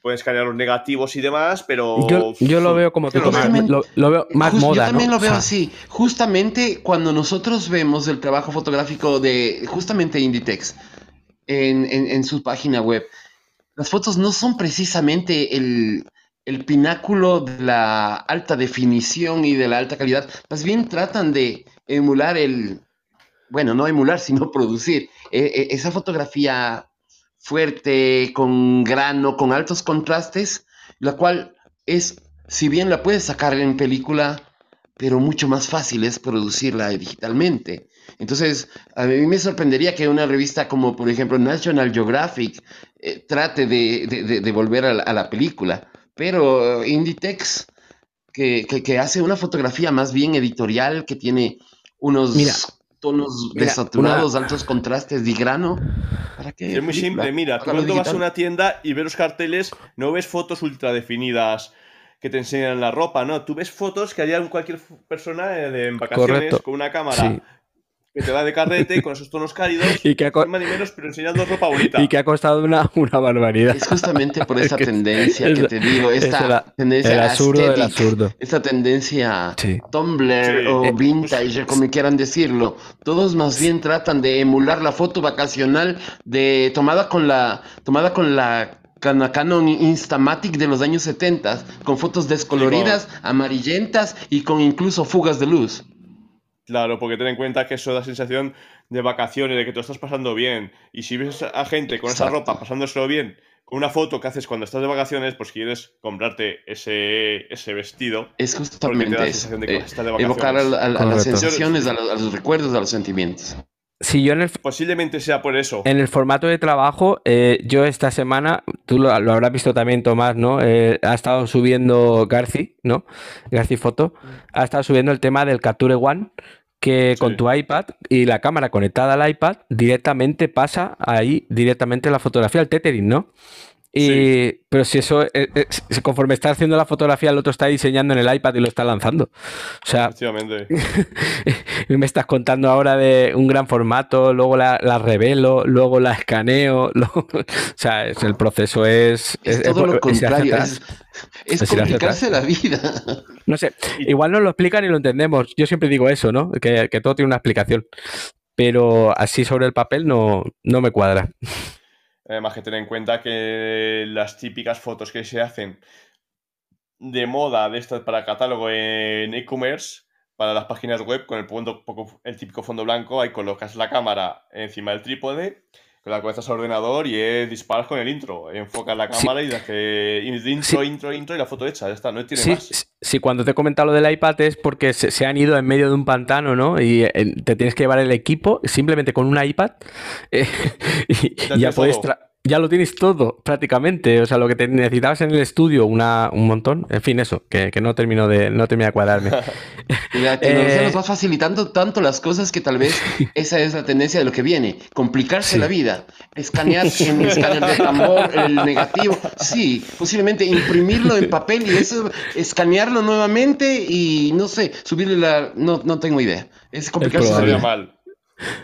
Puedes escanear los negativos y demás, pero... Yo, yo lo veo como Yo lo veo. Lo, lo veo más Jus- moda, Yo también ¿no? lo veo O sea, así. Justamente cuando nosotros vemos el trabajo fotográfico de justamente Inditex en, en- en su página web, las fotos no son precisamente el, el pináculo de la alta definición y de la alta calidad. Más bien tratan de emular el, bueno, no emular, sino producir eh, eh, esa fotografía fuerte, con grano, con altos contrastes, la cual es, si bien la puedes sacar en película, pero mucho más fácil es producirla digitalmente. Entonces, a mí me sorprendería que una revista como, por ejemplo, National Geographic eh, trate de, de- volver a la, a la película, pero eh, Inditex, que, que- que hace una fotografía más bien editorial, que tiene unos Mira, tonos mira, desaturados, una- altos contrastes de grano, ¿para qué? Es muy simple, mira, tú cuando vas a una tienda y ves los carteles, no ves fotos ultra definidas que te enseñan la ropa, no, tú ves fotos que haría cualquier persona en vacaciones Correcto. con una cámara Sí. Que te da de carrete con esos tonos cálidos, Y que ha co- ni más ni menos, pero enseñando ropa bonita. Y que ha costado una, una barbaridad. Es justamente por Es esa que tendencia es- que te digo, es esta el- tendencia El absurdo del absurdo. esta tendencia Sí. Tumblr Sí. o Eh, vintage, como quieran decirlo. Todos más bien tratan de emular la foto vacacional de tomada con la tomada con la Canon Instamatic de los años 70, con fotos descoloridas, amarillentas y con incluso fugas de luz. Claro, porque ten en cuenta que eso da sensación de vacaciones, de que te lo estás pasando bien. Y si ves a gente con esa ropa pasándoselo bien, con una foto que haces cuando estás de vacaciones, pues quieres comprarte ese, ese vestido. Es te justamente da la eso, sensación de que eh, estás de evocar a, vacaciones. a- a las sensaciones, a los, a los recuerdos, a los sentimientos. Si yo en el, Posiblemente sea por eso. en el formato de trabajo, eh, yo esta semana, tú lo, lo habrás visto también, Tomás, ¿no? Eh, ha estado subiendo Garci, ¿no? Garci Foto, ha estado subiendo el tema del Capture One, que con tu iPad y la cámara conectada al iPad, directamente pasa ahí, directamente la fotografía, el tethering, ¿no? Y, Sí. Pero si eso, eh, eh, conforme está haciendo la fotografía, el otro está diseñando en el iPad y lo está lanzando. O sea, me estás contando ahora de un gran formato, luego la, la revelo, luego la escaneo, luego- o sea, es- el proceso es... Es, es- todo es- lo contrario, es, complicarse la vida. No sé, igual no lo explican y lo entendemos. Yo siempre digo eso, ¿no? Que, que todo tiene una explicación. Pero así sobre el papel no, no me cuadra. Además que ten en cuenta que las típicas fotos que se hacen de moda de estas para catálogo en e-commerce, para las páginas web, con el, poco- el típico fondo blanco, ahí colocas la cámara encima del trípode, con la conectas al ordenador y eh, disparas con el intro. Enfocas la Sí. cámara y das que intro, intro, intro y la foto hecha, ya está, no tiene Sí, más. sí, cuando te he comentado lo del iPad es porque se, se han ido en medio de un pantano, ¿no? Y eh, te tienes que llevar el equipo simplemente con un iPad eh, y, Ya y ya puedes tra- ya lo tienes todo prácticamente. O sea, lo que te necesitabas en el estudio, una, un montón. En fin, eso, que, que no termino de, no termina de cuadrarme. La tecnología Eh, nos va facilitando tanto las cosas que tal vez esa es la tendencia de lo que viene. Complicarse Sí. la vida. Escanear en el escáner de tambor el negativo. Sí, posiblemente imprimirlo en papel y eso, escanearlo nuevamente y no sé, subirle la. No, no tengo idea. Es complicarse la vida. mal.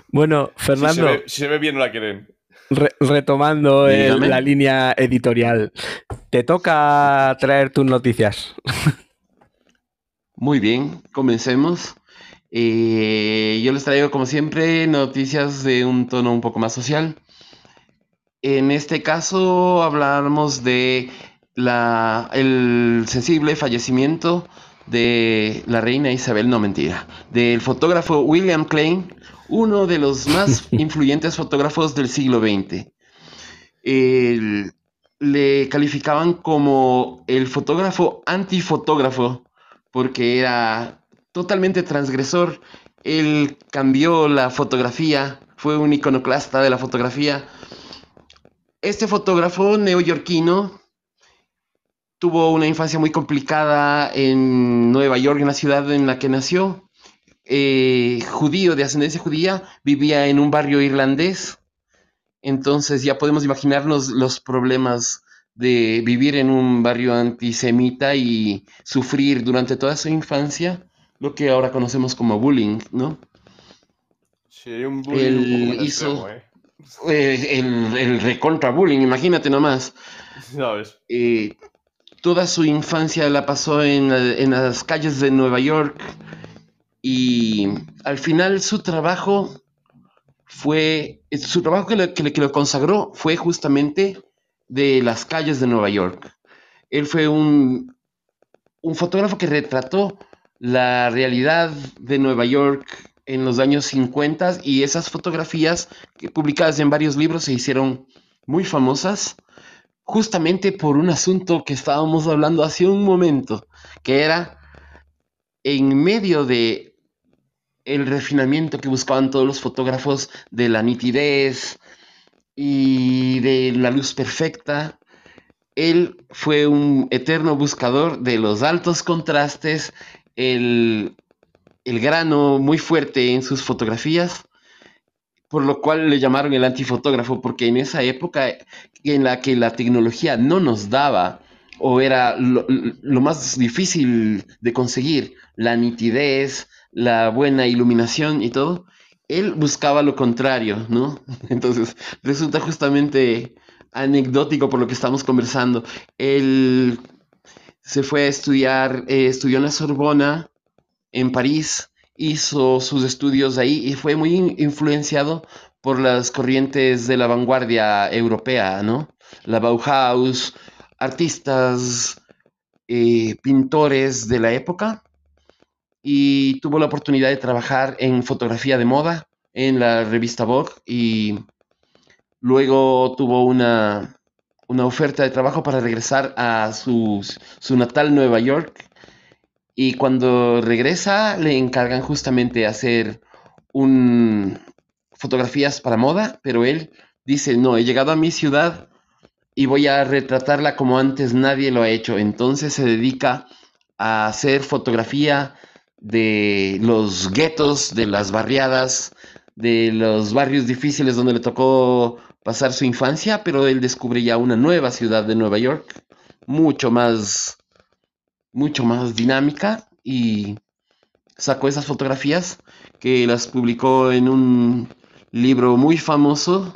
Bueno, Si se, Fernando, ve, si se ve bien, no la quieren. Re- retomando el- la línea editorial, te toca traer tus noticias. Muy bien, comencemos. Eh, yo les traigo, como siempre, noticias de un tono un poco más social. En este caso, hablamos de la, el sensible fallecimiento de la reina Isabel, no mentira, del fotógrafo William Klein, uno de los más influyentes fotógrafos del siglo XX. El- le calificaban como el fotógrafo antifotógrafo porque era totalmente transgresor. Él cambió la fotografía, fue un iconoclasta de la fotografía. Este fotógrafo neoyorquino tuvo una infancia muy complicada en Nueva York, en la ciudad en la que nació. Eh, judío, de ascendencia judía, vivía en un barrio irlandés. Entonces ya podemos imaginarnos los problemas de vivir en un barrio antisemita y sufrir durante toda su infancia lo que ahora conocemos como bullying, ¿no? Sí, un bullying Él un hizo- extremo, ¿eh? El, el recontra bullying, imagínate nomás. ¿Sabes? Eh, toda su infancia la pasó en, en las calles de Nueva York y al final su trabajo fue, su trabajo que, le- que lo consagró fue justamente de las calles de Nueva York. Él fue un, un fotógrafo que retrató la realidad de Nueva York en los años 50 y esas fotografías publicadas en varios libros se hicieron muy famosas justamente por un asunto que estábamos hablando hace un momento, que era en medio de el refinamiento que buscaban todos los fotógrafos de la nitidez y de la luz perfecta. Él fue un eterno buscador de los altos contrastes, el, el grano muy fuerte en sus fotografías, por lo cual le llamaron el antifotógrafo, porque en esa época en la que la tecnología no nos daba o era lo, lo más difícil de conseguir, la nitidez, la buena iluminación y todo, él buscaba lo contrario, ¿no? Entonces, resulta justamente anecdótico por lo que estamos conversando. Él se fue a estudiar, eh, estudió en la Sorbona, en París, hizo sus estudios ahí y fue muy influenciado por las corrientes de la vanguardia europea, ¿no? La Bauhaus, artistas, eh, pintores de la época y tuvo la oportunidad de trabajar en fotografía de moda en la revista Vogue y luego tuvo una, oferta de trabajo para regresar a su, su natal Nueva York y cuando regresa le encargan justamente hacer un, fotografías para moda, pero él dice, no, he llegado a mi ciudad y voy a retratarla como antes nadie lo ha hecho. Entonces se dedica a hacer fotografía de los guetos, de las barriadas, de los barrios difíciles donde le tocó pasar su infancia, pero él descubre ya una nueva ciudad de Nueva York, mucho más, mucho más dinámica y sacó esas fotografías que las publicó en un libro muy famoso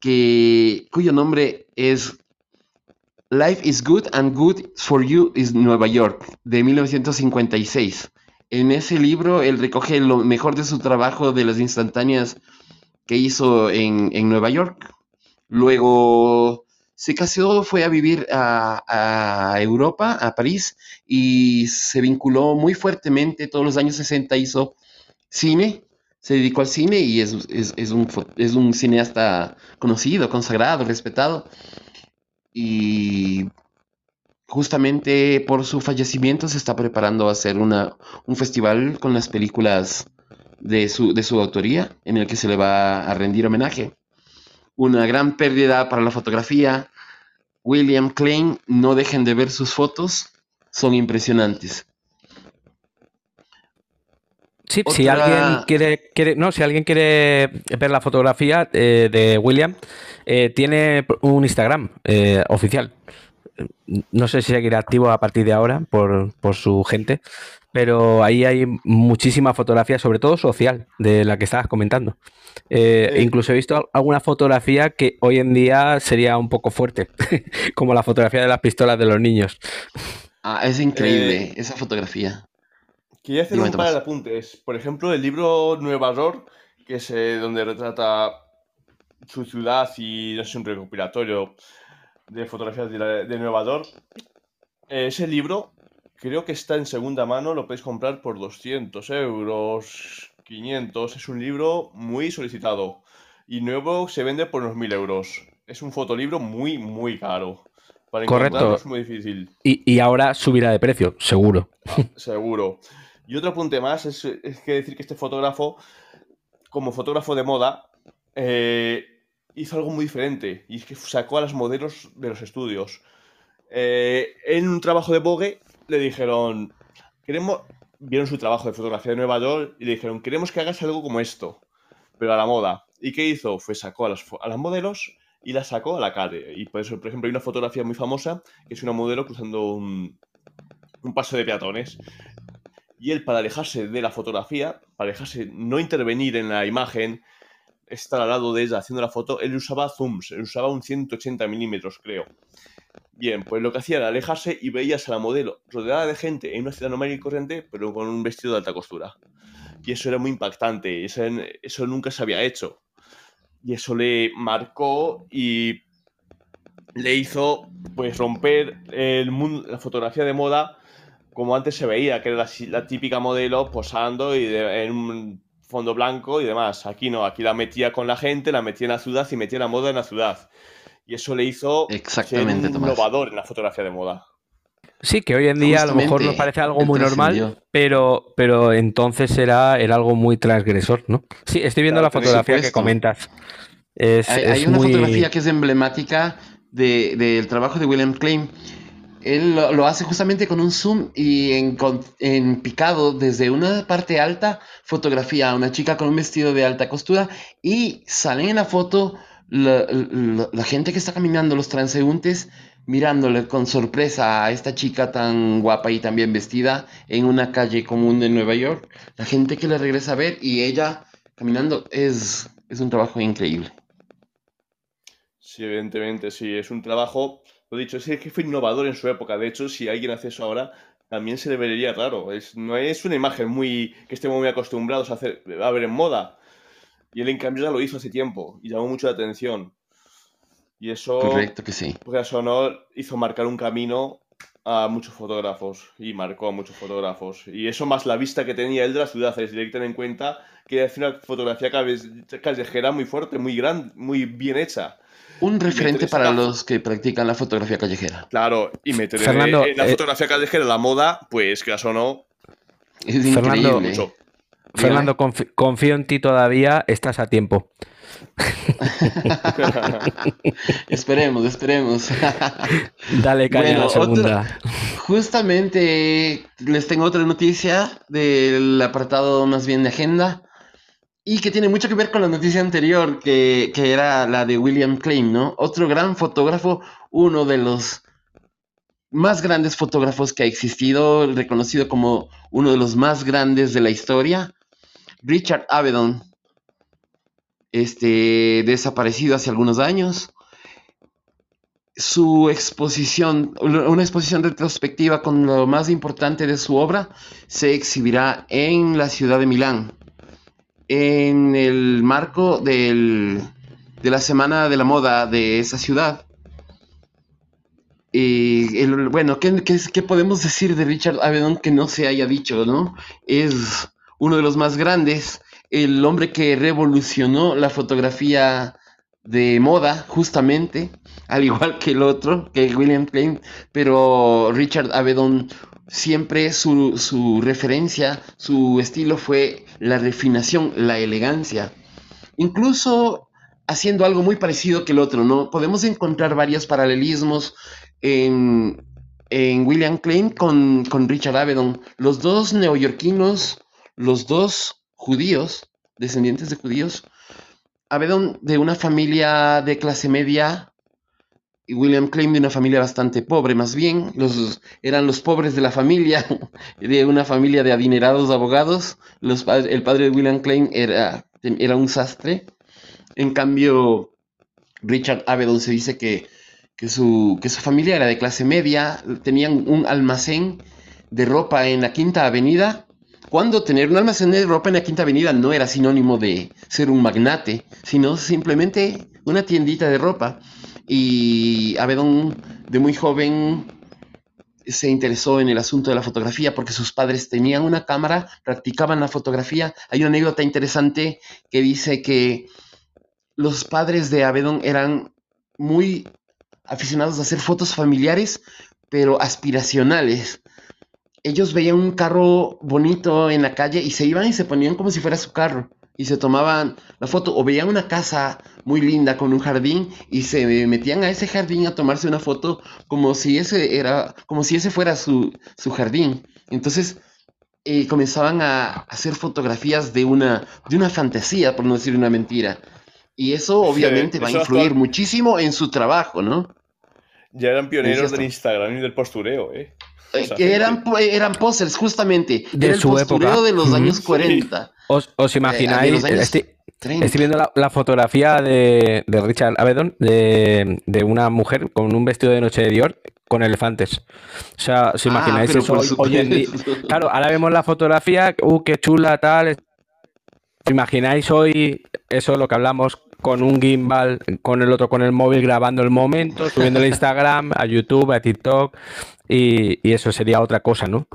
que, cuyo nombre es Life is Good and Good for You is Nueva York, de 1956. En ese libro él recoge lo mejor de su trabajo de las instantáneas que hizo en, Nueva York. Luego se casó, fue a vivir a, a, Europa, a París, y se vinculó muy fuertemente. Todos los años 60 hizo cine se dedicó al cine y es, un, es un cineasta conocido, consagrado, respetado. Y justamente por su fallecimiento se está preparando a hacer una, un festival con las películas de su, de su autoría en el que se le va a rendir homenaje. Una gran pérdida para la fotografía. William Klein, no dejen de ver sus fotos, son impresionantes. Sí, si alguien quiere, quiere, no, si alguien quiere ver la fotografía eh, de William, eh, tiene un Instagram eh, oficial. No sé si seguirá activo a partir de ahora por, su gente, pero ahí hay muchísima fotografía, sobre todo social, de la que estabas comentando. incluso he visto alguna fotografía que hoy en día sería un poco fuerte, como la fotografía de las pistolas de los niños. Ah, es increíble esa fotografía. Quería hacer un par de apuntes. Por ejemplo, el libro Nueva York, que es eh, donde retrata su ciudad y es un recopilatorio de fotografías de, Nueva York. ese libro creo que está en segunda mano, lo podéis comprar por 200 euros, 500. Es un libro muy solicitado y nuevo se vende por unos 1000 euros. Es un fotolibro muy, muy caro. Para Correcto. es muy difícil. Y, y, ahora subirá de precio, seguro. Ah, seguro. Y otro apunte más es, que decir que este fotógrafo, como fotógrafo de moda, eh, hizo algo muy diferente. Y es que sacó a las modelos de los estudios. Eh, en un trabajo de Vogue le dijeron, queremos, vieron su trabajo de fotografía de Nueva York y le dijeron, queremos que hagas algo como esto, pero a la moda. ¿Y qué hizo? Fue sacó a las, modelos y las sacó a la calle. Y por eso, por ejemplo, hay una fotografía muy famosa que es una modelo cruzando un paso de peatones. Y él, para alejarse de la fotografía, para alejarse, no intervenir en la imagen, estar al lado de ella haciendo la foto, él usaba zooms, él usaba un 180 milímetros, creo. Bien, pues lo que hacía era alejarse y veías a la modelo rodeada de gente en una ciudad normal y corriente, pero con un vestido de alta costura. Y eso era muy impactante, eso, eso nunca se había hecho. Y eso le marcó y le hizo pues romper el mundo, la fotografía de moda como antes se veía, que era la, típica modelo posando y en un fondo blanco y demás. Aquí no, aquí la metía con la gente, la metía en la ciudad y metía la moda en la ciudad. Y eso le hizo Exactamente, ser innovador en la fotografía de moda. Sí, que hoy en día a lo mejor nos parece algo muy normal, pero, pero entonces era, era algo muy transgresor, ¿no? Sí, estoy viendo la fotografía que comentas. hay, una fotografía que es emblemática del trabajo de William Klein él lo, hace justamente con un zoom y en, picado desde una parte alta, fotografía a una chica con un vestido de alta costura y salen en la foto la, gente que está caminando, los transeúntes, mirándole con sorpresa a esta chica tan guapa y tan bien vestida en una calle común de Nueva York. La gente que le regresa a ver y ella caminando es, es un trabajo increíble. Sí, evidentemente, sí, es un trabajo, lo dicho, es que fue innovador en su época. De hecho, si alguien hace eso ahora, también se le vería raro. Es, no es una imagen muy que estemos muy acostumbrados a, hacer, a ver en moda. Y él, en cambio, ya lo hizo hace tiempo y llamó mucho la atención. Y eso, Correcto que sí. porque eso no hizo marcar un camino a muchos fotógrafos y marcó a muchos fotógrafos. Y eso más la vista que tenía él de la ciudad. Es de tener en cuenta que hace una fotografía callejera muy fuerte, muy grande, muy bien hecha. Un referente para los que practican la fotografía callejera. Claro, y meter en- Fernando, en, la eh, fotografía callejera la moda, pues que eso no. Es Fernando, increíble. Fernando, confi- confío en ti todavía, estás a tiempo. Esperemos, esperemos. Dale caña Bueno, a la segunda. Justamente les tengo otra noticia del apartado más bien de agenda y que tiene mucho que ver con la noticia anterior que, que era la de William Klein, ¿no? Otro gran fotógrafo, uno de los más grandes fotógrafos que ha existido, reconocido como uno de los más grandes de la historia, Richard Avedon, este, desaparecido hace algunos años su exposición, una exposición retrospectiva con lo más importante de su obra, se exhibirá en la ciudad de Milán, en el marco del- de la Semana de la Moda de esa ciudad. Y bueno, ¿qué, qué, qué podemos decir de Richard Avedon que no se haya dicho, no? Es uno de los más grandes, el hombre que revolucionó la fotografía de moda, justamente, al igual que el otro, que William Klein, pero Richard Avedon siempre su, su referencia, su estilo fue la refinación, la elegancia. Incluso haciendo algo muy parecido que el otro, ¿no? Podemos encontrar varios paralelismos en, en William Klein con, con Richard Avedon. Los dos neoyorquinos, los dos judíos, descendientes de judíos, Avedon de una familia de clase media William Klein de una familia bastante pobre, más bien, los, eran los pobres de la familia, de una familia de adinerados abogados. El padre de William Klein era, era un sastre. En cambio, Richard Avedon se dice que, que, su, que su familia era de clase media, tenían un almacén de ropa en la Quinta Avenida. Cuando tener un almacén de ropa en la Quinta Avenida no era sinónimo de ser un magnate, sino simplemente una tiendita de ropa. Y Avedon, de muy joven, se interesó en el asunto de la fotografía porque sus padres tenían una cámara, practicaban la fotografía. Hay una anécdota interesante que dice que los padres de Avedon eran muy aficionados a hacer fotos familiares, pero aspiracionales. Ellos veían un carro bonito en la calle y se iban y se ponían como si fuera su carro y se tomaban la foto o veían una casa muy linda con un jardín y se metían a ese jardín a tomarse una foto como si ese era como si ese fuera su, su jardín. Entonces eh, comenzaban a hacer fotografías de una de una fantasía, por no decir una mentira. Y eso obviamente va a influir muchísimo en su trabajo, ¿no? Ya eran pioneros del Instagram y del postureo, ¿eh? Eh, sea, eran, eran posers, justamente. De Era el su postureo época. de los años Sí. 40. ¿Os, os de imagináis? estoy, 30. estoy viendo la, la fotografía de, de Richard Avedon de, de una mujer con un vestido de noche de Dior con elefantes. O sea, ¿os Ah, imagináis eso hoy, hoy en día? Claro, ahora vemos la fotografía, uh, qué chula, tal. ¿Os imagináis hoy eso, lo que hablamos, con un gimbal, con el otro con el móvil grabando el momento, subiendo a Instagram, a YouTube, a TikTok, y, y eso sería otra cosa, ¿no?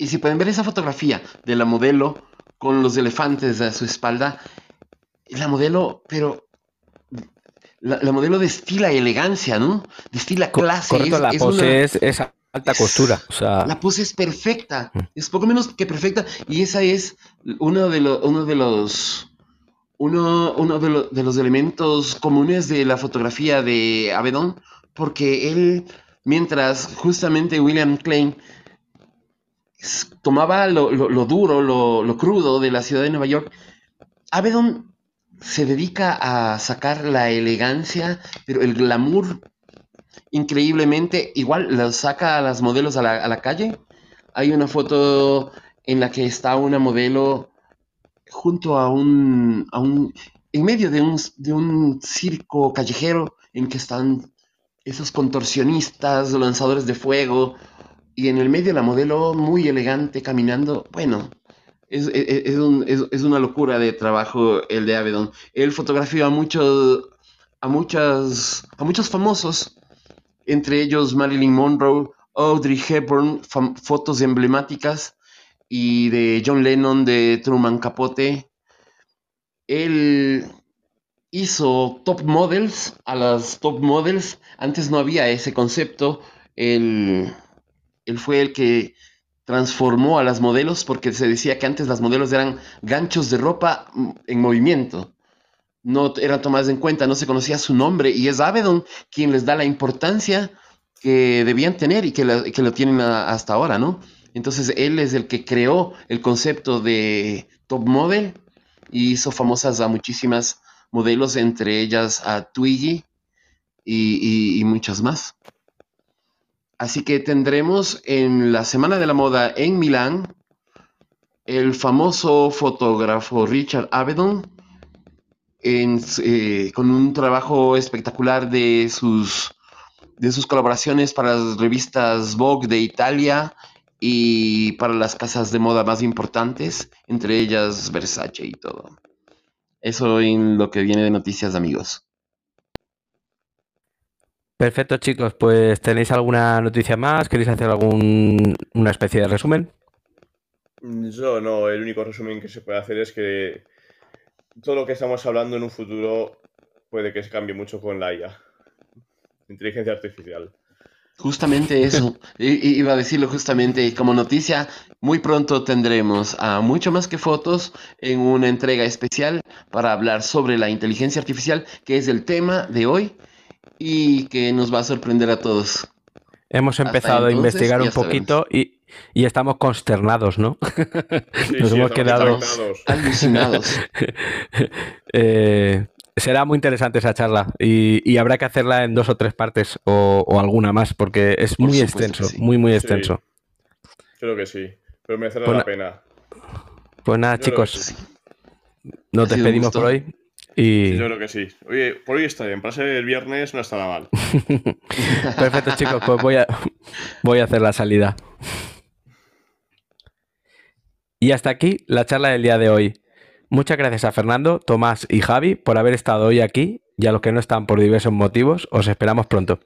Y si pueden ver esa fotografía de la modelo con los elefantes a su espalda, la modelo, pero la, la modelo destila elegancia, ¿no? Destila clase. Correcto, es- la es pose una- es, es alta costura. O sea, La pose es perfecta, Mm. es poco menos que perfecta y esa es uno de, lo- uno de los uno, uno de, lo- de los elementos comunes de la fotografía de Avedon, porque él, mientras justamente William Klein tomaba lo, lo- duro, lo, crudo de la ciudad de Nueva York, Avedon se dedica a sacar la elegancia, pero el glamour increíblemente, igual los saca a las modelos a la, a la calle. Hay una foto en la que está una modelo junto a un, a un en medio de un, de un circo callejero en que están esos contorsionistas, lanzadores de fuego, y en el medio la modelo muy elegante caminando. Bueno, es, es, es, un, es, una locura de trabajo el de Avedon. Él fotografió a muchos, a muchas, a muchos famosos, entre ellos Marilyn Monroe, Audrey Hepburn, fotos emblemáticas, y de John Lennon, de Truman Capote. Él hizo top models a las top models. Antes no había ese concepto. Él, él fue el que transformó a las modelos porque se decía que antes las modelos eran ganchos de ropa en movimiento. No eran tomadas en cuenta, no se conocía su nombre y es Avedon quien les da la importancia que debían tener y que, lo tienen hasta ahora, ¿no? Entonces él es el que creó el concepto de top model y hizo famosas a muchísimas modelos, entre ellas a Twiggy y, muchas más. Así que tendremos en la Semana de la Moda en Milán el famoso fotógrafo Richard Avedon eh, con un trabajo espectacular de sus, de sus colaboraciones para las revistas Vogue de Italia y para las casas de moda más importantes, entre ellas Versace y todo. Eso en lo que viene de noticias, amigos. Perfecto, chicos. Pues ¿tenéis alguna noticia más? ¿Queréis hacer alguna especie de resumen? Yo no, el único resumen que se puede hacer es que todo lo que estamos hablando en un futuro puede que se cambie mucho con la IA, inteligencia artificial. Justamente eso, iba a decirlo justamente como noticia, muy pronto tendremos a mucho más que fotos en una entrega especial para hablar sobre la inteligencia artificial, que es el tema de hoy y que nos va a sorprender a todos. Hemos empezado a investigar un poquito y, estamos consternados, ¿no? nos hemos quedado alucinados. eh, será muy interesante esa charla y, habrá que hacerla en dos o tres partes o, alguna más porque es muy extenso, muy, muy extenso. Creo que sí, pero me pues la pena. Pues nada, chicos, nos despedimos por hoy. Y... yo creo que sí. Oye, por hoy está bien. Para ser el viernes no estará mal. Perfecto, chicos. Pues voy a, voy a hacer la salida. Y hasta aquí la charla del día de hoy. Muchas gracias a Fernando, Tomás y Javi por haber estado hoy aquí y a los que no están por diversos motivos, os esperamos pronto.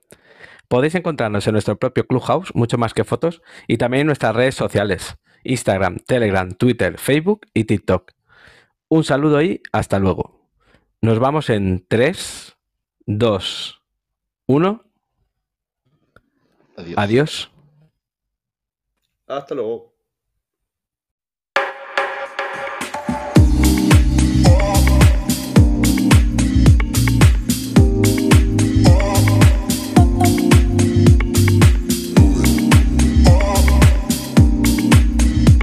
Podéis encontrarnos en nuestro propio Clubhouse, mucho más que fotos, y también en nuestras redes sociales, Instagram, Telegram, Twitter, Facebook y TikTok. Un saludo y hasta luego. Nos vamos en 3, 2, 1. Adiós. Hasta luego.